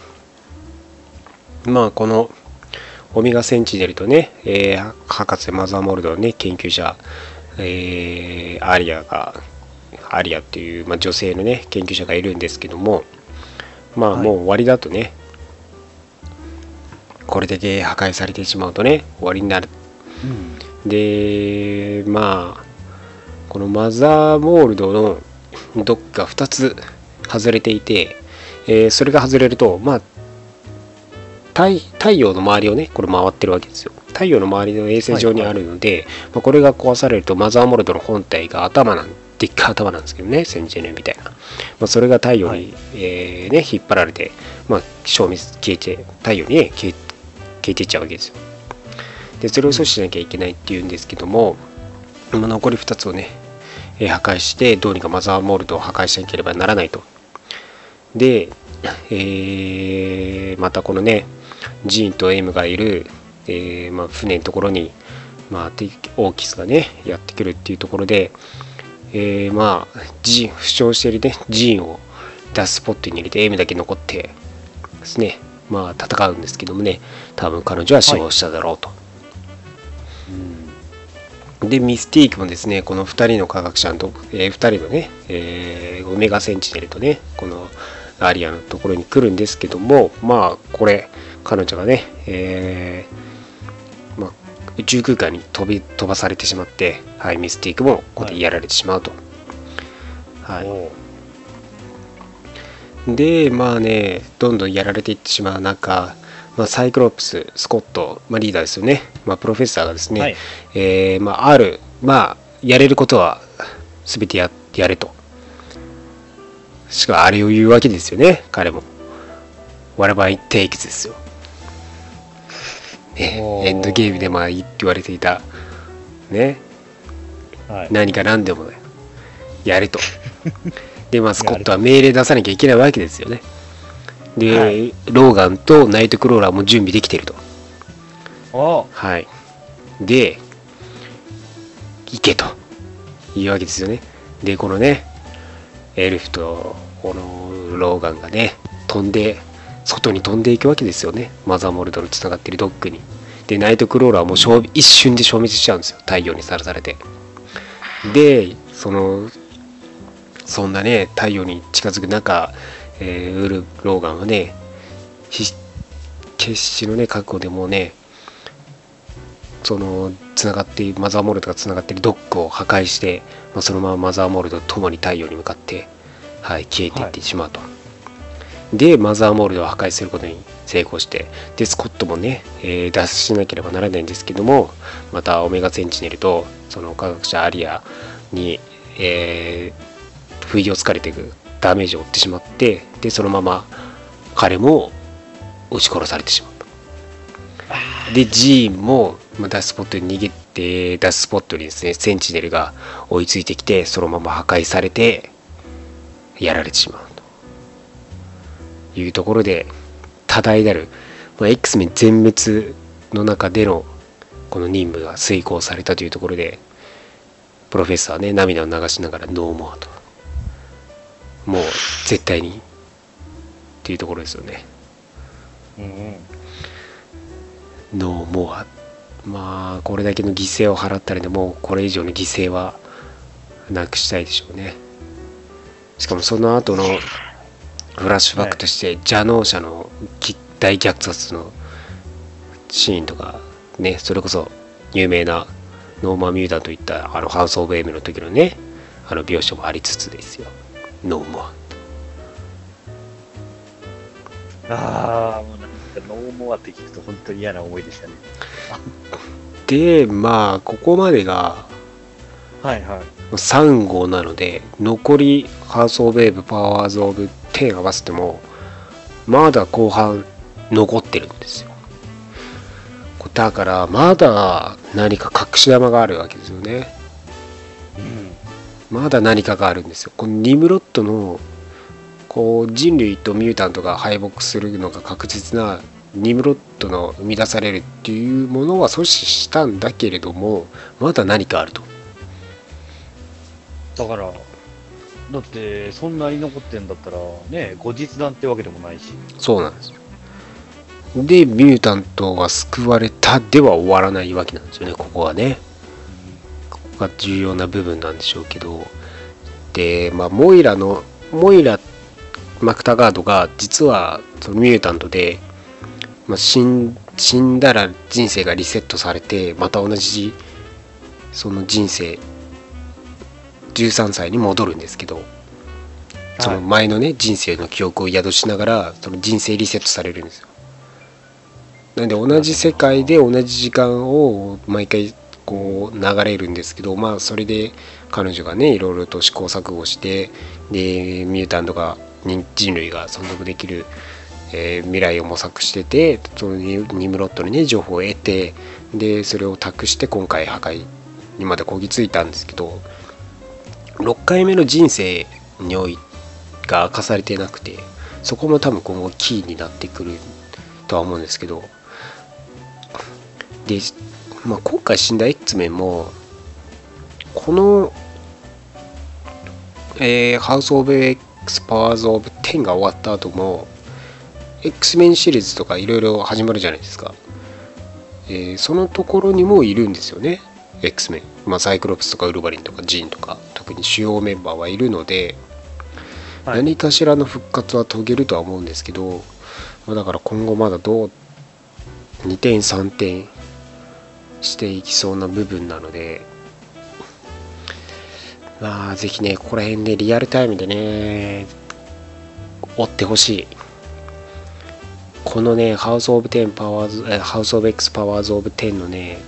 まあ、このオメガセンチネルとね、えー博士マザーモールドのね、研究者、えーアリアが、アリアっていう、まあ、女性のね、研究者がいるんですけども、まあ、はいもう終わりだとね、これだけ破壊されてしまうとね、終わりになるうん。でまあこのマザーモールドのドックが2つ外れていて、えーそれが外れるとまあ太太陽の周りをねこれ回ってるわけですよ。太陽の周りの衛星上にあるので、まあ、これが壊されるとマザーモールドの本体が頭なんでっかい頭なんですけどねセンチネルみたいな、まあ、それが太陽に、はい。えーね、引っ張られて、まあ、消滅消えて太陽に、ね、消え消えていっちゃうわけですよ。でそれを阻止しなきゃいけないっていうんですけども、まあ残り2つをね、えー破壊してどうにかマザーモールドを破壊しなければならないと。で、えーまたこのねジーンとエムがいる、えーまあ、船のところに、まあ、オーキスがねやってくるっていうところで、えーまあジーン負傷しているねジーンをダスポットに入れてエムだけ残ってですね。まあ戦うんですけどもね多分彼女は死亡しただろうと、でミスティークもですねこの2人の科学者のと、え2人のね、えーオメガセンチネルとねこのアリアのところに来るんですけどもまあこれ彼女がね、えーまあ、宇宙空間に飛び飛ばされてしまって、はい、ミスティークもここでやられてしまうと。はい。おでまあねどんどんやられていってしまう中、まあ、サイクロプススコット、まあ、リーダーですよね、まあ、プロフェッサーがですね、はい。えーまあ、あるまあやれることは全てややれと。しかもあれを言うわけですよね彼も。Whatever it takes ですよ、ねエンドゲームでまあいいって言われていた。ね。はい。何か何でもね。やれと。[laughs] でまあスコットは命令出さなきゃいけないわけですよね。で、はい。ローガンとナイトクローラーも準備できてると。おはい。で行けと。いうわけですよね。でこのねエルフとこのローガンがね飛んで外に飛んでいくわけですよね。マザーモルドのつながってるドックに。でナイトクローラーも一瞬で消滅しちゃうんですよ。太陽にさらされて。でそのそんなね太陽に近づく中、えーウルローガンはね決死のね覚悟でもうねそのつながっているマザーモルドがつながってるドックを破壊して、まあ、そのままマザーモルドと共に太陽に向かって、はい、消えていってしまうと、でマザーモールドを破壊することに成功してでスコットもね、えー脱出しなければならないんですけどもまたオメガセンチネルとその科学者アリアに、えー不意をつかれていくダメージを負ってしまってでそのまま彼も撃ち殺されてしまった。でジーンもまあダスポットに逃げてダスポットにですねセンチネルが追いついてきてそのまま破壊されてやられてしまう。いうところで多大なる、まあ、X メン全滅の中でのこの任務が遂行されたというところでプロフェッサーはね涙を流しながらノーモアと。もう絶対にっていうところですよね。うんうん。ノーモア。まあこれだけの犠牲を払ったらでもうこれ以上の犠牲はなくしたいでしょうね。しかもその後のフラッシュバックとして邪能者のき大虐殺のシーンとかねそれこそ有名なノーマン・ミュータンといったあのハウス・オブ・エムの時のねあの描写もありつつですよノーモアああ、もうなんか No more って聞くと本当に嫌な思い出したね。でまあここまでがはいはい。3号なので残りハウス・オブ・エックス・パワーズ・オブ・10合わせてもまだ後半残ってるんですよ。だからまだ何か隠し玉があるわけですよね。うん。まだ何かがあるんですよ。このニムロットのこう人類とミュータントが敗北するのが確実なニムロットの生み出されるっていうものは阻止したんだけれどもまだ何かあると。だから、だって、そんなに残ってんだったら、ね、後日談ってわけでもないし。そうなんですよ。で、ミュータントが救われたでは終わらないわけなんですよね、ここはね。ここが重要な部分なんでしょうけど。で、まあ、モイラの、モイラ、マクタガードが実はそのミュータントで、まあ、死ん死んだら人生がリセットされて、また同じその人生、13歳に戻るんですけど、その前のね人生の記憶を宿しながらその人生リセットされるんですよ。なんで同じ世界で同じ時間を毎回こう流れるんですけどまあそれで彼女がねいろいろと試行錯誤してでミュータントが人人類が存続できる、えー未来を模索しててそのニニムロットにね情報を得てでそれを託して今回破壊にまでこぎついたんですけど6回目の人生においが明かされてなくてそこも多分今後キーになってくるとは思うんですけどで、まあ、今回死んだ X メンもこの、えー、ハウス・オブ・エックス・パワーズ・オブ・10が終わった後も X メンシリーズとかいろいろ始まるじゃないですか、えーそのところにもいるんですよね X メン、まあ、サイクロプスとかウルヴァリンとかジーンとか特に主要メンバーはいるので、はい。何かしらの復活は遂げるとは思うんですけど、まあだから今後まだどう二転三転していきそうな部分なのでまあぜひねここら辺でリアルタイムでね追ってほしい。このねハウス・オブ・テンパワーズえハウス・オブ・エクス・パワーズ・オブ・テンのね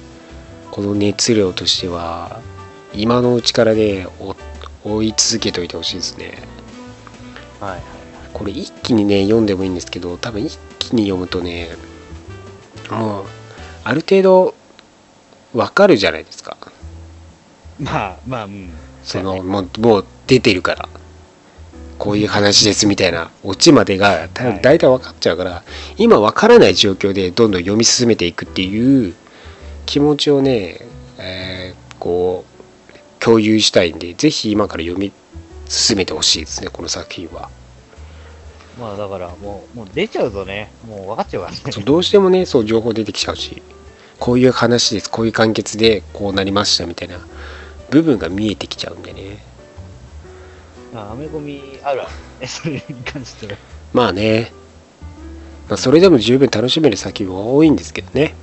この熱量としては今のうちからね追追い続けておいてほしいですねはいはい。これ一気にね読んでもいいんですけど多分一気に読むとねもうある程度わかるじゃないですかまあまあ、うん。そのもうもう出てるからこういう話ですみたいなオチまでが多分大体分かっちゃうから、今分からない状況でどんどん読み進めていくっていう気持ちをね、えーこう共有したいんでぜひ今から読み進めてほしいですねこの作品は。まあだからもう、もう出ちゃうとね、もう分かっちゃうからね。どうしてもねそう情報出てきちゃうしこういう話ですこういう完結でこうなりましたみたいな部分が見えてきちゃうんでねまあ、アメコミあるあ [laughs] それに関しては。まあね、まあ、それでも十分楽しめる作品は多いんですけどね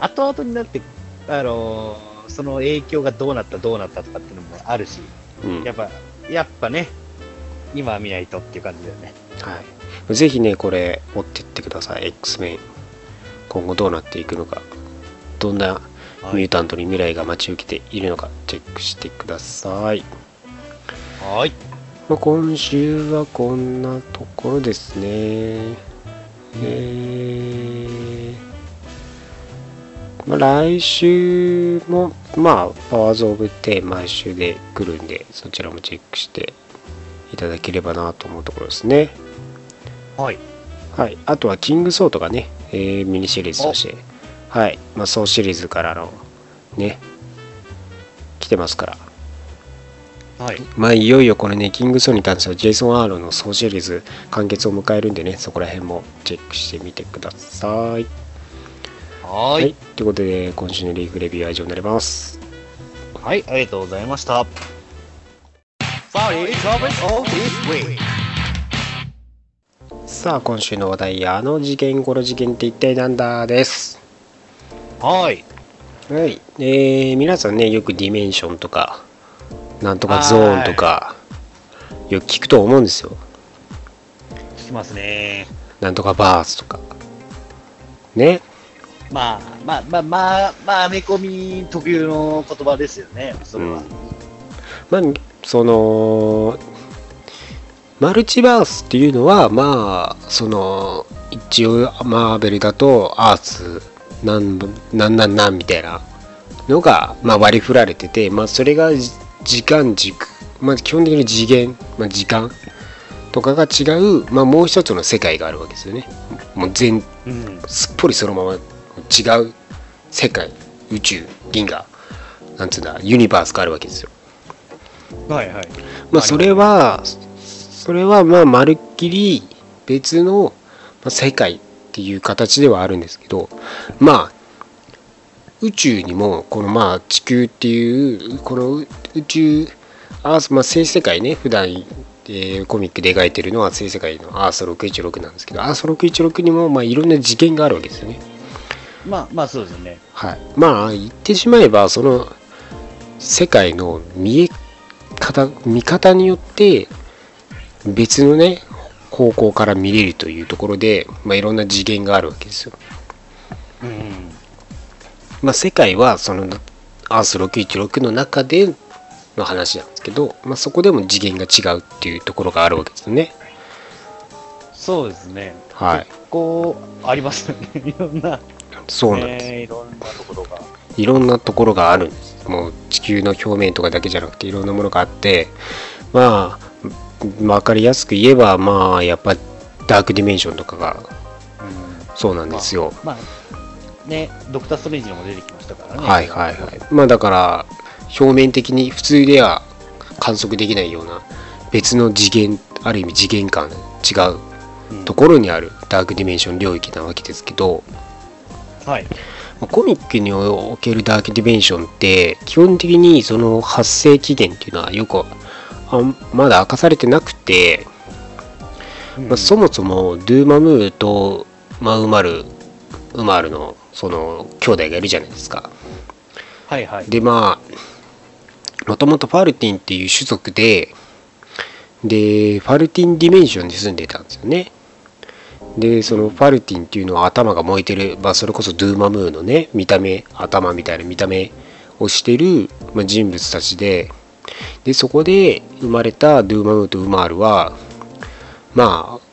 後々になって、あのーその影響がどうなった、どうなったとかっていうのもあるし、うん。やっぱ、やっぱね、今は見ないとっていう感じだよね。はい、ぜひねこれ追ってってください。X メン。今後どうなっていくのか。どんなミュータントに未来が待ち受けているのかチェックしてください、はい。まあ、今週はこんなところですね。えーまあ、来週もまあパワーズ・オブ・テン毎週で来るんでそちらもチェックしていただければなと思うところですねはい。はい、あとはキングソーとかね、えーミニシリーズとして、はい、まあ、ソーシリーズからのね、来てますから、はい。まあ、いよいよこれね、キングソーに関してはジェイソン・アーロンのソーシリーズ完結を迎えるんでね、そこら辺もチェックしてみてください。ははいい。ということで、今週のリーグレビューは以上になります。はい。ありがとうございました。さあ、今週の話題、あの次元、この次元って一体なんだです。はい。はい、えー皆さんねよくディメンションとかなんとかゾーンとかよく聞くと思うんですよ聞きますね。なんとかバースとかねまあ、まあ、まあ、まあ、まあ、アメコミ特有の言葉ですよね、それは。うんまあそのマルチバースっていうのはまあその一応マーベルだとアースなんなんなんなんみたいなのが、まあ、割り振られてて、まあ、それが時間軸、まあ、基本的に次元、まあ、時間とかが違う、まあ、もう一つの世界があるわけですよねもう全。すっぽりそのまま違う世界宇宙銀河なんつうんだユニバースがあるわけですよはいはい。まあそれはそれはまあまるっきり別のまあ世界っていう形ではあるんですけどまあ宇宙にもこのまあ地球っていうこの宇宙アースまあ聖世界ね普段えーコミックで描いてるのは聖世界のアース616なんですけどアース616にもまあいろんな次元があるわけですよね。まあ、まあ、そうですよね。はい、まあ言ってしまえばその世界の見え方見方によって別のね方向から見れるというところで、まあ、いろんな次元があるわけですよ。うん。まあ、世界はそのアース616の中での話なんですけど、まあ、そこでも次元が違うっていうところがあるわけですよね。そうですね。はい。結構ありますよね。いろんな、そうなんです。ねいろんなところが。いろんなところがあるんです。もう地球の表面とかだけじゃなくていろんなものがあって、まあ、分かりやすく言えば、まあ、やっぱダークディメンションとかがうんそうなんですよ。まあ、ね、ドクター・ストレンジにも出てきましたからね。はいはいはい。まあだから、表面的に普通では観測できないような別の次元、ある意味次元間違ううんところにあるダークディメンション領域なわけですけど、はい。まあコミックにおけるダークディメンションって基本的にその発生起源っていうのはよくあんまだ明かされてなくて、まあ、そもそもドーマムゥと、まあ、ウマルウマールのその兄弟がいるじゃないですかはいはい。でまあもともとファルティンっていう種族ででファルティンディメンションに住んでたんですよねでそのファルティンっていうのは頭が燃えてる、まあ、それこそドゥーマムーのね見た目頭みたいな見た目をしてる、まあ、人物たちででそこで生まれたドゥーマムーとウマールはまあ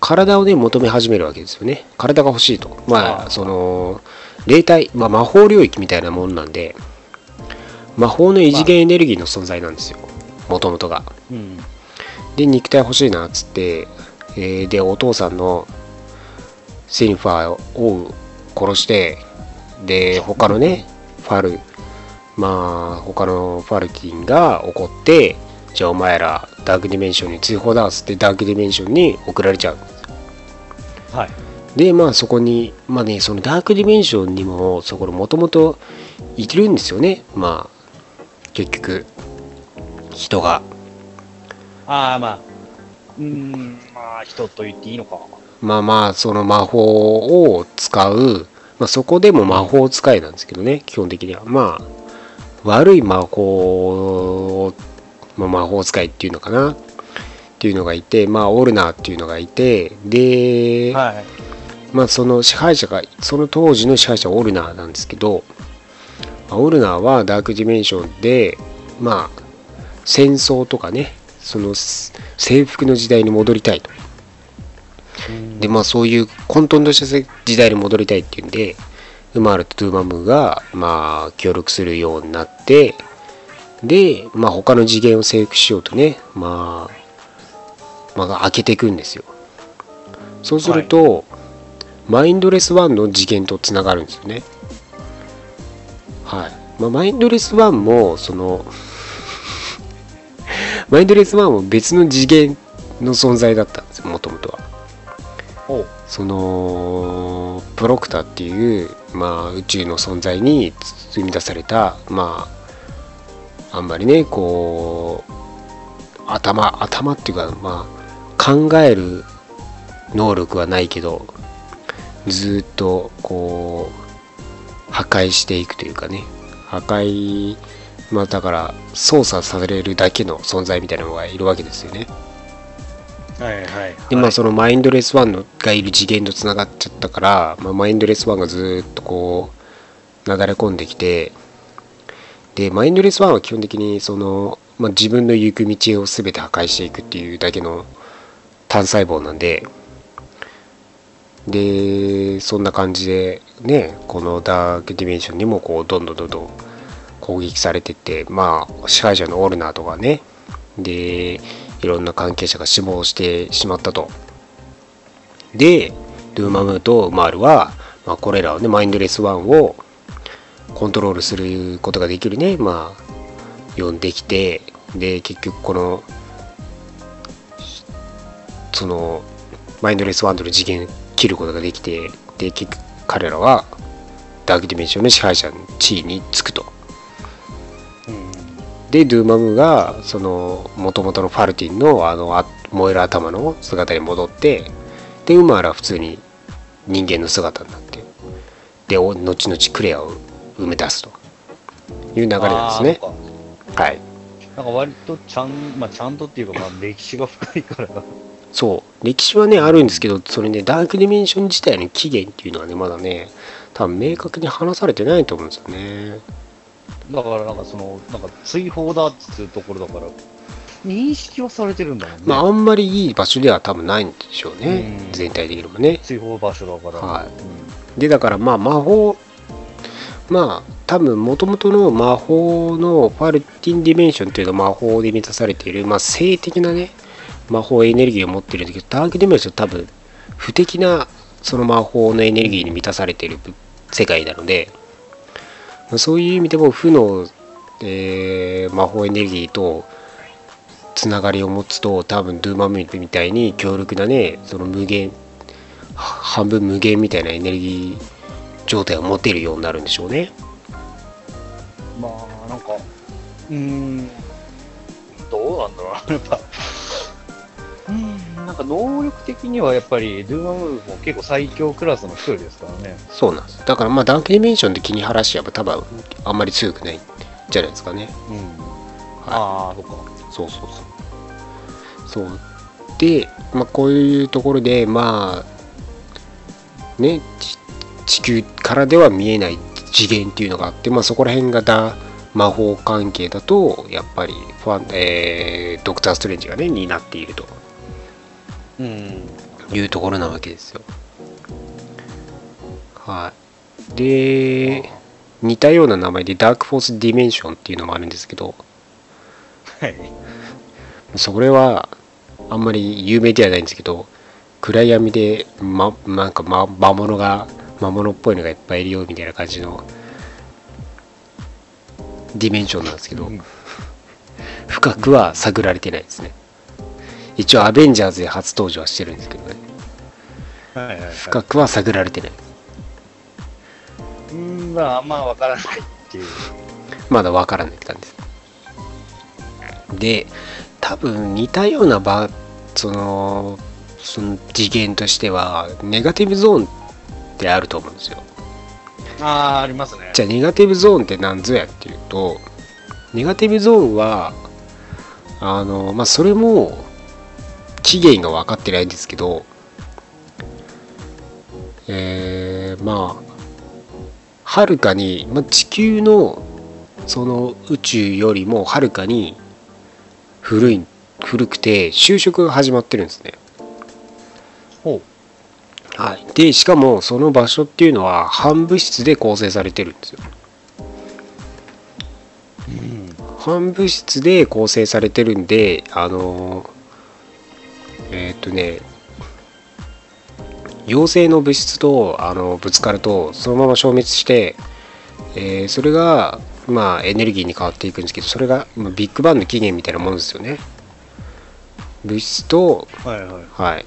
体をね求め始めるわけですよね。体が欲しいと。まあその霊体、まあ、魔法領域みたいなもんなんで魔法の異次元エネルギーの存在なんですよ。もともとが。うん。で肉体欲しいなっつって、えーでお父さんのセニファーを殺してで他のねファルまあ他のファルティンが怒ってじゃあお前らダークディメンションに追放だっつってダークディメンションに送られちゃうはい。でまあそこにまあねそのダークディメンションにもそこもともといるんですよねまあ結局人がああ、まあ、うーん、まあ、人と言っていいのか。まあまあその魔法を使う、まあ、そこでも魔法使いなんですけどね基本的にはまあ悪い魔法を、まあ、魔法使いっていうのかなっていうのがいてまあオルナーっていうのがいてで、はい。まあその支配者がその当時の支配者はオルナーなんですけど、まあオルナーはダークディメンションでまあ戦争とかねそのす征服の時代に戻りたいとでまあそういう混沌とした時代に戻りたいっていうんでウマールとドゥーマムーがまあ協力するようになってでまあ他の次元を征服しようとねまあまあ開けていくんですよ。そうすると、マインドレス1の次元とつながるんですよね。はい、まあ、マインドレス1もその [laughs] マインドレス1も別の次元の存在だったんですよもともとは。そのプロクターっていう、まあ、宇宙の存在に生み出されたまああんまりねこう頭頭っていうかまあ考える能力はないけどずっとこう破壊していくというかね。破壊まあだから操作されるだけの存在みたいなのがいるわけですよね。はいはい。でまあそのマインドレス1のがいる次元とつながっちゃったから、まあ、マインドレス1がずっとこうなだれ込んできてでマインドレス1は基本的にその、まあ、自分の行く道を全て破壊していくっていうだけの単細胞なんででそんな感じでねこのダークディメンションにもこうどんどんどんどん攻撃されてってまあ支配者のオルナーとかねでいろんな関係者が死亡してしまったと。でドゥーマムーとウマールは、まあ、これらをねマインドレス1をコントロールすることができるねまあ呼んできてで結局このそのマインドレス1の次元切ることができてで結局彼らはダークディメンションの支配者の地位につくと。でドゥーマムがその元々のファルティンのあのあ燃える頭の姿に戻ってでウマーラは普通に人間の姿になってでお後々クレアを埋め出すという流れなんですね。はい。なんか割とちゃん、まあちゃんとっていうか、まあ歴史が深いから、そう。歴史はねあるんですけどそれねダークディメンション自体の起源っていうのはねまだね多分明確に話されてないと思うんですよねだからなんかその、なんか追放だっつうところだから、認識はされてるんだもんね。まああんまりいい場所では多分ないんでしょうね。うん。全体的にもね。追放場所だから。はい。うん。でだからまあ魔法まあ多分もともとの魔法のファルティンディメンションっていうのは魔法で満たされている、まあ、正的なね魔法エネルギーを持ってるんだけどダークディメンションは多分負的なその魔法のエネルギーに満たされている世界なのでまあそういう意味でも負の、えー魔法エネルギーとつながりを持つと多分ドゥーマムみたいに強力なねその無限半分無限みたいなエネルギー状態を持てるようになるんでしょうね。まあ、なんか、うん、どうなんだろう、やっぱ。か能力的にはやっぱり、ドゥーマムーも結構最強クラスの一人ですからね。そうなんです。だからまあダークディメンションで気に晴らしちゃえば多分あんまり強くないんじゃないですかね。うん。ああ、そっか。そうそうそう。そう。で、まあこういうところでまあねち地球からでは見えない次元っていうのがあって、まあそこら辺がだ魔法関係だとやっぱりファン、えードクター・ストレンジがね担っているとうん。いうところなわけですよ。はい。で、似たような名前でダークフォースディメンションっていうのもあるんですけど、はい。それはあんまり有名ではないんですけど、暗闇で、ま、なんか、ま、魔物が、魔物っぽいのがいっぱいいるよみたいな感じのディメンションなんですけど、うん深くは探られてないですね。一応アベンジャーズで初登場はしてるんですけどね、はいはい、はい。深くは探られてない。うーん、まあ、あんまわからないっていう。まだわからないって感じです。で、多分似たような場、その、その次元としては、ネガティブゾーンってあると思うんですよ。ああ、ありますね。じゃあ、ネガティブゾーンって何ぞやっていうと、ネガティブゾーンは、あの、まあ、それも、起源が分かってないんですけど、えー、まあ、はるかに、まあ、地球のその宇宙よりもはるかに古い古くて就職が始まってるんですね。ほはい、でしかもその場所っていうのは半物質で構成されてるんですよ。半物質で構成されてるんであのーえーっとね陽性の物質とあのぶつかるとそのまま消滅して、えーそれがまあエネルギーに変わっていくんですけどそれがまあビッグバンの起源みたいなものですよね物質とはいはい。はい。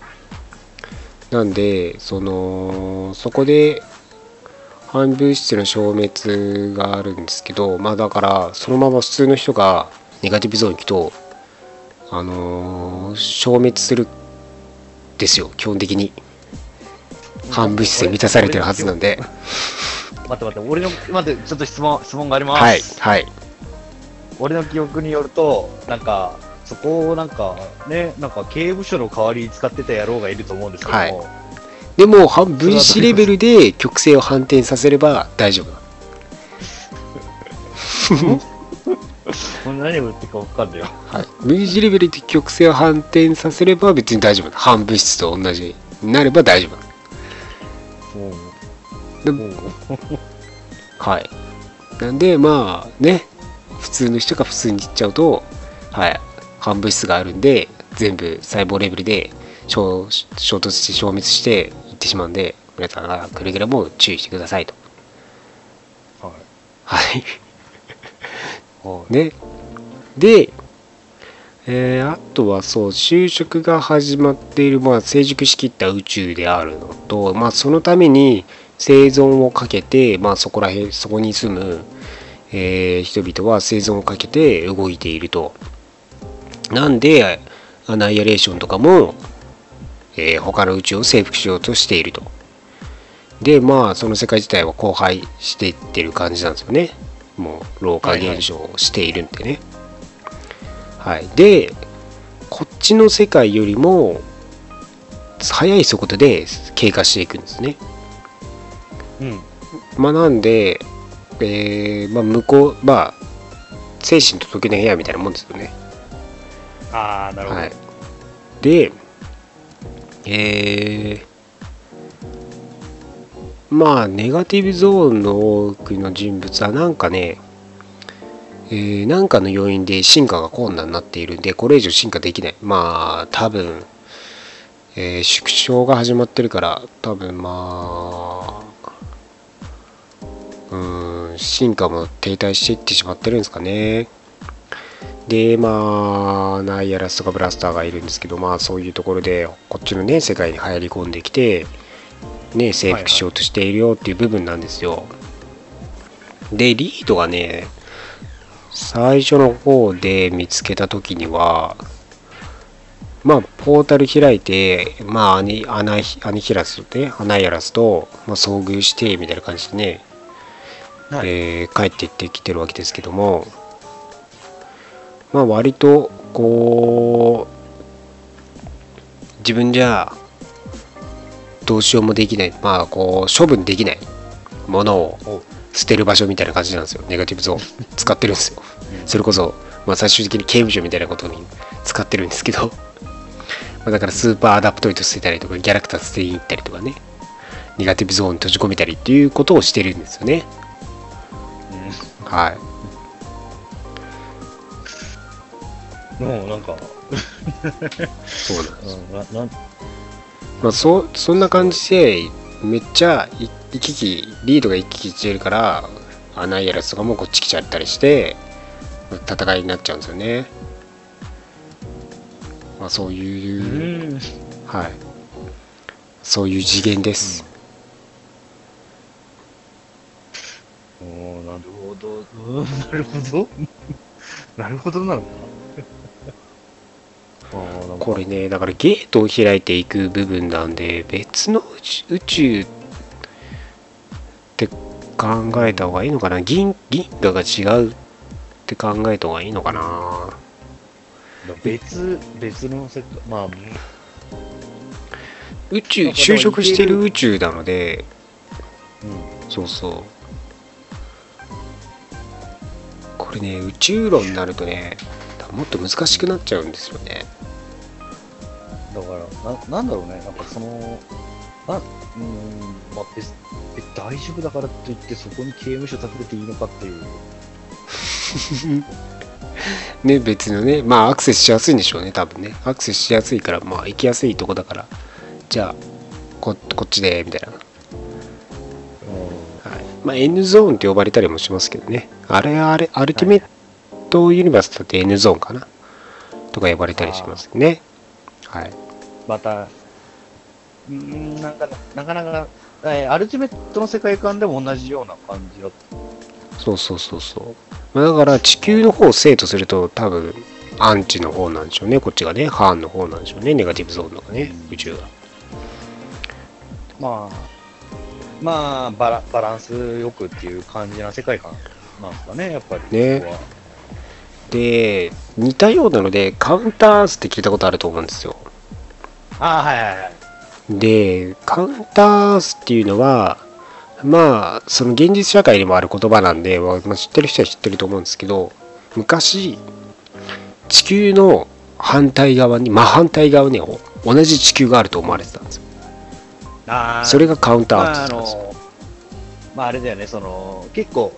なんで、その、そこで、反物質の消滅があるんですけど、まあだから、そのまま普通の人がネガティブゾーンに行くと、あのー消滅するですよ、基本的に。反物質で満たされてるはずなんで。待って待って、俺の、待って、ちょっと質問、質問があります。はい、はい。俺の記憶によると、なんか、そこをなんか、ね、なんか刑務所の代わりに使ってた野郎がいると思うんですけども、はいでも、は分子レベルで極性を反転させれば大丈夫。[laughs] これ何を言ってるか分かんないよ。はい、分子レベルで極性を反転させれば別に大丈夫だ。反物質と同じになれば大丈夫だ。でもう、はい。なんで、まあね、普通の人が普通に言っちゃうと、はい、反物質があるんで、全部細胞レベルで衝衝突して消滅していってしまうんで、皆さんがくれぐれも注意してくださいと。はい。はい。ね。で、えーあとはそう、就職が始まっている、まあ、成熟しきった宇宙であるのと、まあ、そのために生存をかけて、まあ、そこら辺、そこに住む、えー人々は生存をかけて動いていると。なんで、アナイアレーションとかも、えー他の宇宙を征服しようとしていると。で、まあ、その世界自体は荒廃していってる感じなんですよね。もう老化現象をしているんでね。はい、でこっちの世界よりも速い速度で経過していくんですね。うん。まあ、なんで、えーまあ、向こう、まあ、精神と時の部屋みたいなもんですよね。ああ、なるほど。はい。で、えー、まあ、ネガティブゾーンの多くの人物はなんかね、えー、なんかの要因で進化が困難になっているんで、これ以上進化できない。まあ、多分、えー縮小が始まってるから、多分まあ、うん、進化も停滞していってしまってるんですかね。で、まあ、ナイアラスとかブラスターがいるんですけど、まあ、そういうところで、こっちのね、世界に入り込んできて、ね、征服しようとしているよっていう部分なんですよ。で、リードがね、最初の方で見つけた時には、まあ、ポータル開いて、まあ、アニアナヒアニヒラスとね、アナイアラスと、まあ、遭遇して、みたいな感じでね、はいえー帰っていってきてるわけですけども、まあ割とこう自分じゃどうしようもできない。まあこう処分できないものをお捨てる場所みたいな感じなんですよ。ネガティブゾーン。使ってるんですよ。それこそ、まあ、最終的に刑務所みたいなことに使ってるんですけど。まあだからスーパーアダプトイド捨てたりとかギャラクタス捨てに行ったりとかね。ネガティブゾーンに閉じ込めたりっていうことをしてるんですよね。はい。もうなんか、そうなんですうん、ななんまあ、そそんな感じでめっちゃい行き来リードが行き来してるからアナイアラスとかもこっち来ちゃったりして戦いになっちゃうんですよね。まあ、そういう、うん。はいそういう次元です。おーなるほど。うんなるほど。[laughs] なるほどなのかな。これねだからゲートを開いていく部分なんで別の宇宙宇宙って考えた方がいいのかな？銀銀河が違うって考えた方がいいのかな？別、別の世界、まあ、宇宙就職してる宇宙なので。うん。そうそう。これね宇宙論になるとねもっと難しくなっちゃうんですよねだから、ななんだろうね、なんかその、なうーん、まあ別、別大丈夫だからといって、そこに刑務所建てていいのかっていう。[laughs] ね別のねまあアクセスしやすいんでしょうね多分ね。アクセスしやすいからまあ行きやすいとこだから。じゃあここっちでみたいな、はい。まあ、N ゾーンって呼ばれたりもしますけどね。あれあれアルティメットユニバースだって N ゾーンかな。とか呼ばれたりしますねはいまた、うーん、なんか、なかなか、えーアルティメットの世界観でも同じような感じだ。そうそうそうそう。まあだから地球の方を生とすると多分アンチの方なんでしょうね。こっちがね、ハーンの方なんでしょうね。ネガティブゾーンとかね、宇宙が。まあ、まあバラ、バランスよくっていう感じな世界観なんですかね、やっぱり。ねで、似たようなのでカウンタースって聞いたことあると思うんですよ。ああ、はいはいはい。で、カウンタースっていうのは、まあ、その現実社会にもある言葉なんで、まあ、知ってる人は知ってると思うんですけど、昔、地球の反対側に、真反対側に同じ地球があると思われてたんですよ。ああ、それがカウンターアートですまあ、あれだよね、その、結構、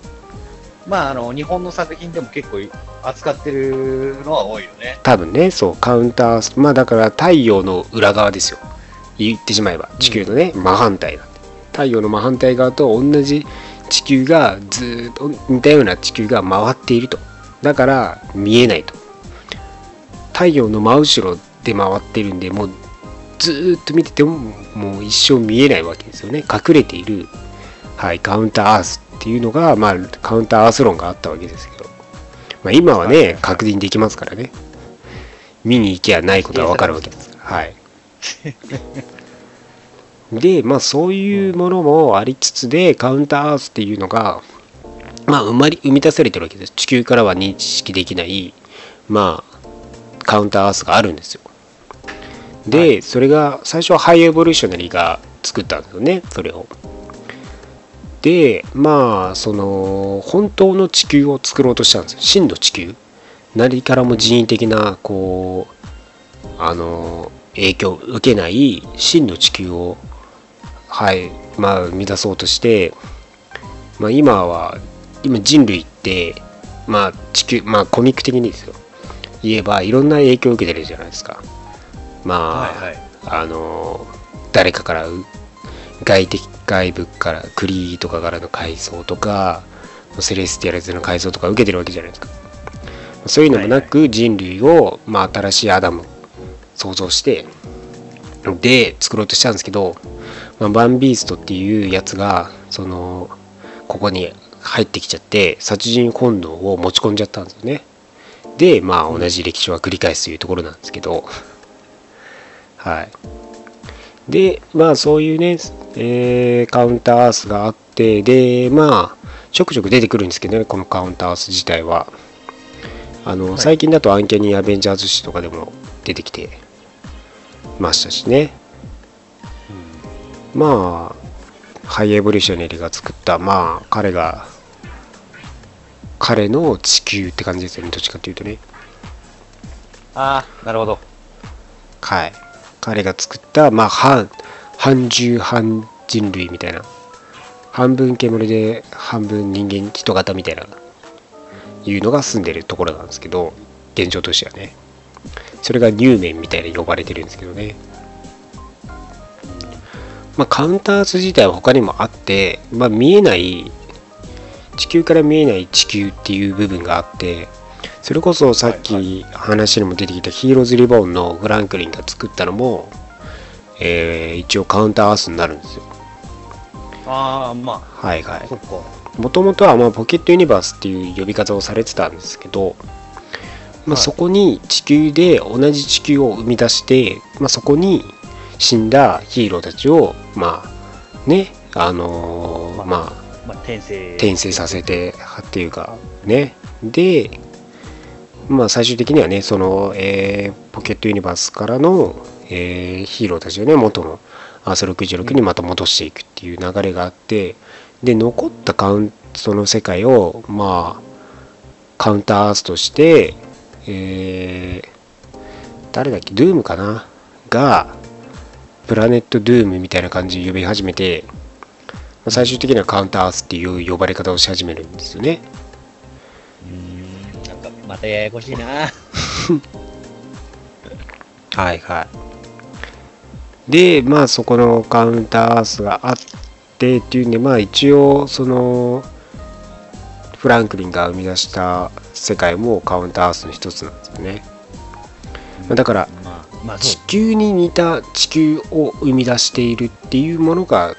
まあ、あの、日本の作品でも結構扱ってるのは多いよね。多分ね、そう、カウンター、まあだから太陽の裏側ですよ。言ってしまえば、地球のね、真反対なんで。太陽の真反対側と同じ地球がずーっと似たような地球が回っていると。だから見えないと。太陽の真後ろで回ってるんで、もうずーっと見ててももう一生見えないわけですよね。隠れている、はい、カウンターアースっていうのが、まあカウンターアース論があったわけですけど。まあ、今はね確認できますからね。見に行けばないことは分かるわけです。からはい。[laughs] でまあそういうものもありつつでカウンターアースっていうのがまあ生まれ生み出されてるわけです。地球からは認識できないまあカウンターアースがあるんですよ。で、それが最初はハイエボリューショナリーが作ったんですよねそれをでまあその本当の地球を作ろうとしたんですよ。真の地球。何からも人為的なこうあの影響を受けない真の地球をはいまあ生み出そうとして、まあ、今は今人類ってまあ地球まあコミック的にですよ。言えばいろんな影響を受けてるじゃないですか。まあ、はいはい。あの誰かからう外的外部からクリーとかからの改造とかセレスティアルズの改造とか受けてるわけじゃないですか。そういうのもなく人類を、まあ、新しいアダム想像してで作ろうとしたんですけど、まあ、バンビーストっていうやつがそのここに入ってきちゃって殺人本能を持ち込んじゃったんですよね。でまあ同じ歴史は繰り返すというところなんですけど。はいでまあそういうね、えーカウンターアースがあってでまあちょくちょく出てくるんですけどねこのカウンターアース自体は。あの、はい。最近だとアンキャニー・アベンジャーズ誌とかでも出てきてましたしね。まあハイエボリューショナリーが作ったまあ彼が彼の地球って感じですよねどっちかっていうとね。ああ、なるほど。はい彼が作ったまあ半半獣半人類みたいな。半分煙で半分人間人型みたいないうのが住んでるところなんですけど現状としてはね。それがニューメンみたいに呼ばれてるんですけどね。まあカウンターズ自体は他にもあってまあ見えない地球から見えない地球っていう部分があってそれこそさっき話にも出てきたヒーローズリボーンのフランクリンが作ったのも、えー一応カウンターアースになるんですよ。ああ、まあ、はいはい。そっか。もともとはまあポケットユニバースっていう呼び方をされてたんですけど、まあ、はい。そこに地球で同じ地球を生み出して、まあ、そこに死んだヒーローたちをまあねあのーまあまあまあ、転生。転生させてっていうかね。でまあ最終的にはねその、えーポケットユニバースからの、えーヒーローたちをね元のアース66にまた戻していくっていう流れがあってで残ったカウンその世界をまあカウンターアースとしてえー誰だっけドゥームかな？がプラネットドゥームみたいな感じで呼び始めてまあ最終的にはカウンターアースっていう呼ばれ方をし始めるんですよね。うーん、またややこしいな。[laughs] はいはい。で、まあそこのカウンターアースがあってっていうんで、まあ一応そのフランクリンが生み出した世界もカウンターアースの一つなんですよね。まあだからまあ、まあ、地。球に似た地球を生み出しているっていうものが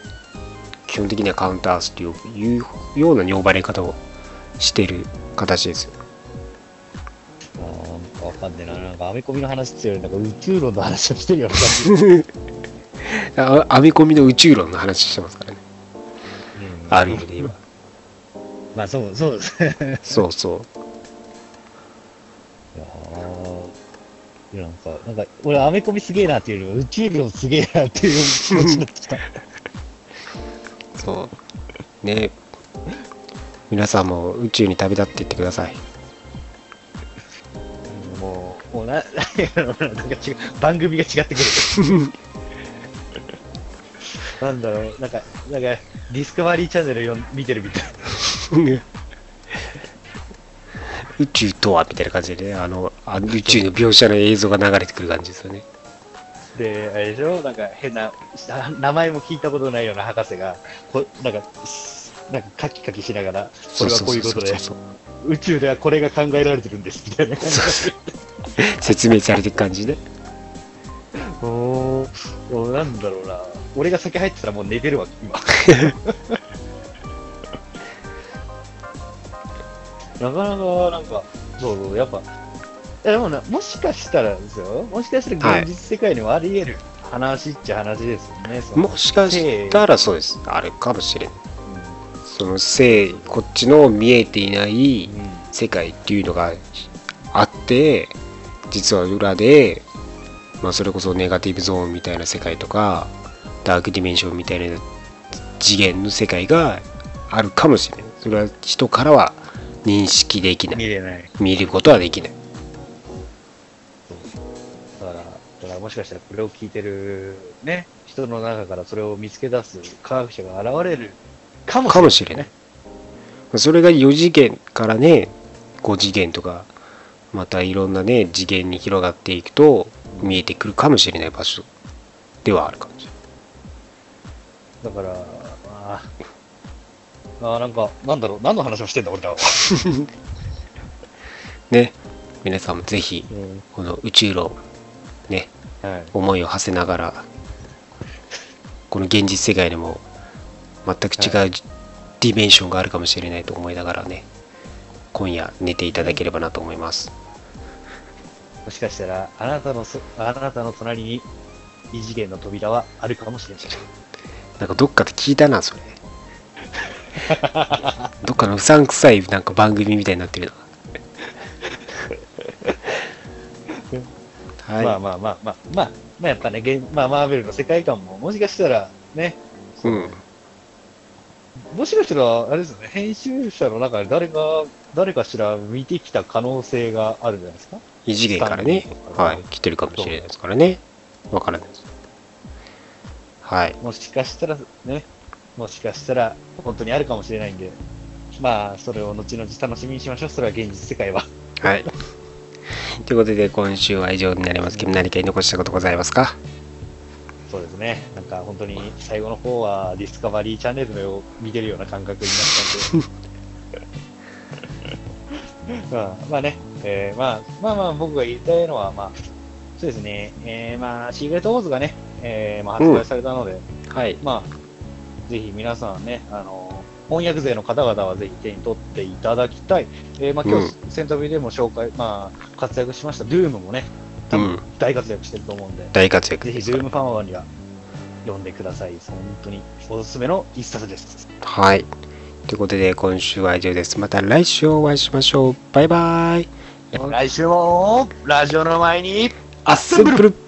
基本的にはカウンターアースといういうような呼ばれ方をしている形ですよ。かんねえな。なんか、アメコミの話っていうより、なんか宇宙論の話をしてるような感じ。あ [laughs] 編み込みの宇宙論の話してますからね。うんある意味で今。まあ、そう、そうですね。そうそう。いやーいやなんか、なんか、俺、アメコミすげえなっていうより、宇宙論すげえなっていう気持ちになってきた。[laughs] そう。ね。皆さんも宇宙に旅立っていってください。もう、な、[laughs] なんか違う、番組が違ってくる。[laughs] なんだろう、なんか、なんか、ディスカバリーチャンネルよ見てるみたい。宇宙とはみたいな感じでね、あの、あの宇宙の描写の映像が流れてくる感じですよね。で、あれでしょ？なんか変な、な名前も聞いたことないような博士が、こなんか、なんかカキカキしながら、これはこういうことで宇宙ではこれが考えられてるんです、みたいな感じ [laughs] 説明されていく感じで。おーおーなんだろうな。俺が先入ってたらもう寝てるわ、今。[laughs] なかなか、なんか、そうそう、やっぱ、でもな、もしかしたらですよ、もしかしたら現実世界にもあり得る話っちゃ話ですよね。そのもしかしたらそうです。あるかもしれん。その生、こっちの見えていないうんうん世界っていうのがあって、実は裏で、まあ、それこそネガティブゾーンみたいな世界とかダークディメンションみたいな次元の世界があるかもしれない。それは人からは認識できない。見れない。見ることはできない。だから、だからもしかしたらこれを聞いてるね、人の中からそれを見つけ出す科学者が現れるかもしれない。それが4次元からね5次元とかまたいろんなね次元に広がっていくと見えてくるかもしれない場所ではあるかもしれない。だから、まあ、あーなんか、なんだろう、何の話をしてんだ、俺らは。[laughs] ね。皆さんもぜひうん。この宇宙論ねはい。思いを馳せながらこの現実世界でも全く違うディメンションがあるかもしれないと思いながらね今夜寝ていただければなと思いますもしかしたら、あなたのそ、あなたの隣に異次元の扉はあるかもしれません。なんかどっかで聞いたなそれ。[laughs] どっかのうさんくさいなんか番組みたいになってるな [laughs] はい、まあまあまあまあ、まあ、まあやっぱね、現まあマーベルの世界観も、もしかしたらね、うん。もしかしたら、あれですよね、編集者の中で誰か、誰かしら見てきた可能性があるんじゃないですか異次元からねはい来てるかもしれないですからねわからないですはいもしかしたらね、もしかしたら本当にあるかもしれないんで、まあ、それを後々楽しみにしましょう。それは現実世界は。はい [laughs] ということで今週は以上になりますけど何か残したことございますか？そうですね。なんか本当に最後の方はディスカバリーチャンネルを見てるような感覚になったんで。[laughs] まあ、まあね、えーまあ、まあまあ僕が言いたいのは、まあ、そうですね、えーまあ、シークレットウォーズがね、えーまあ、発売されたので、はい。まあ、ぜひ皆さんね、あの、翻訳勢の方々はぜひ手に取っていただきたい。えーまあ今日、センタービでも紹介、まあ、活躍しました、ドゥームもね、多分うん。大活躍してると思うんで、大活躍ぜひドゥームファンには読んでください。本当におすすめの一冊です。はいということで今週は以上です。また来週お会いしましょう。バイバイ。来週も、ラジオの前に、アッセンブル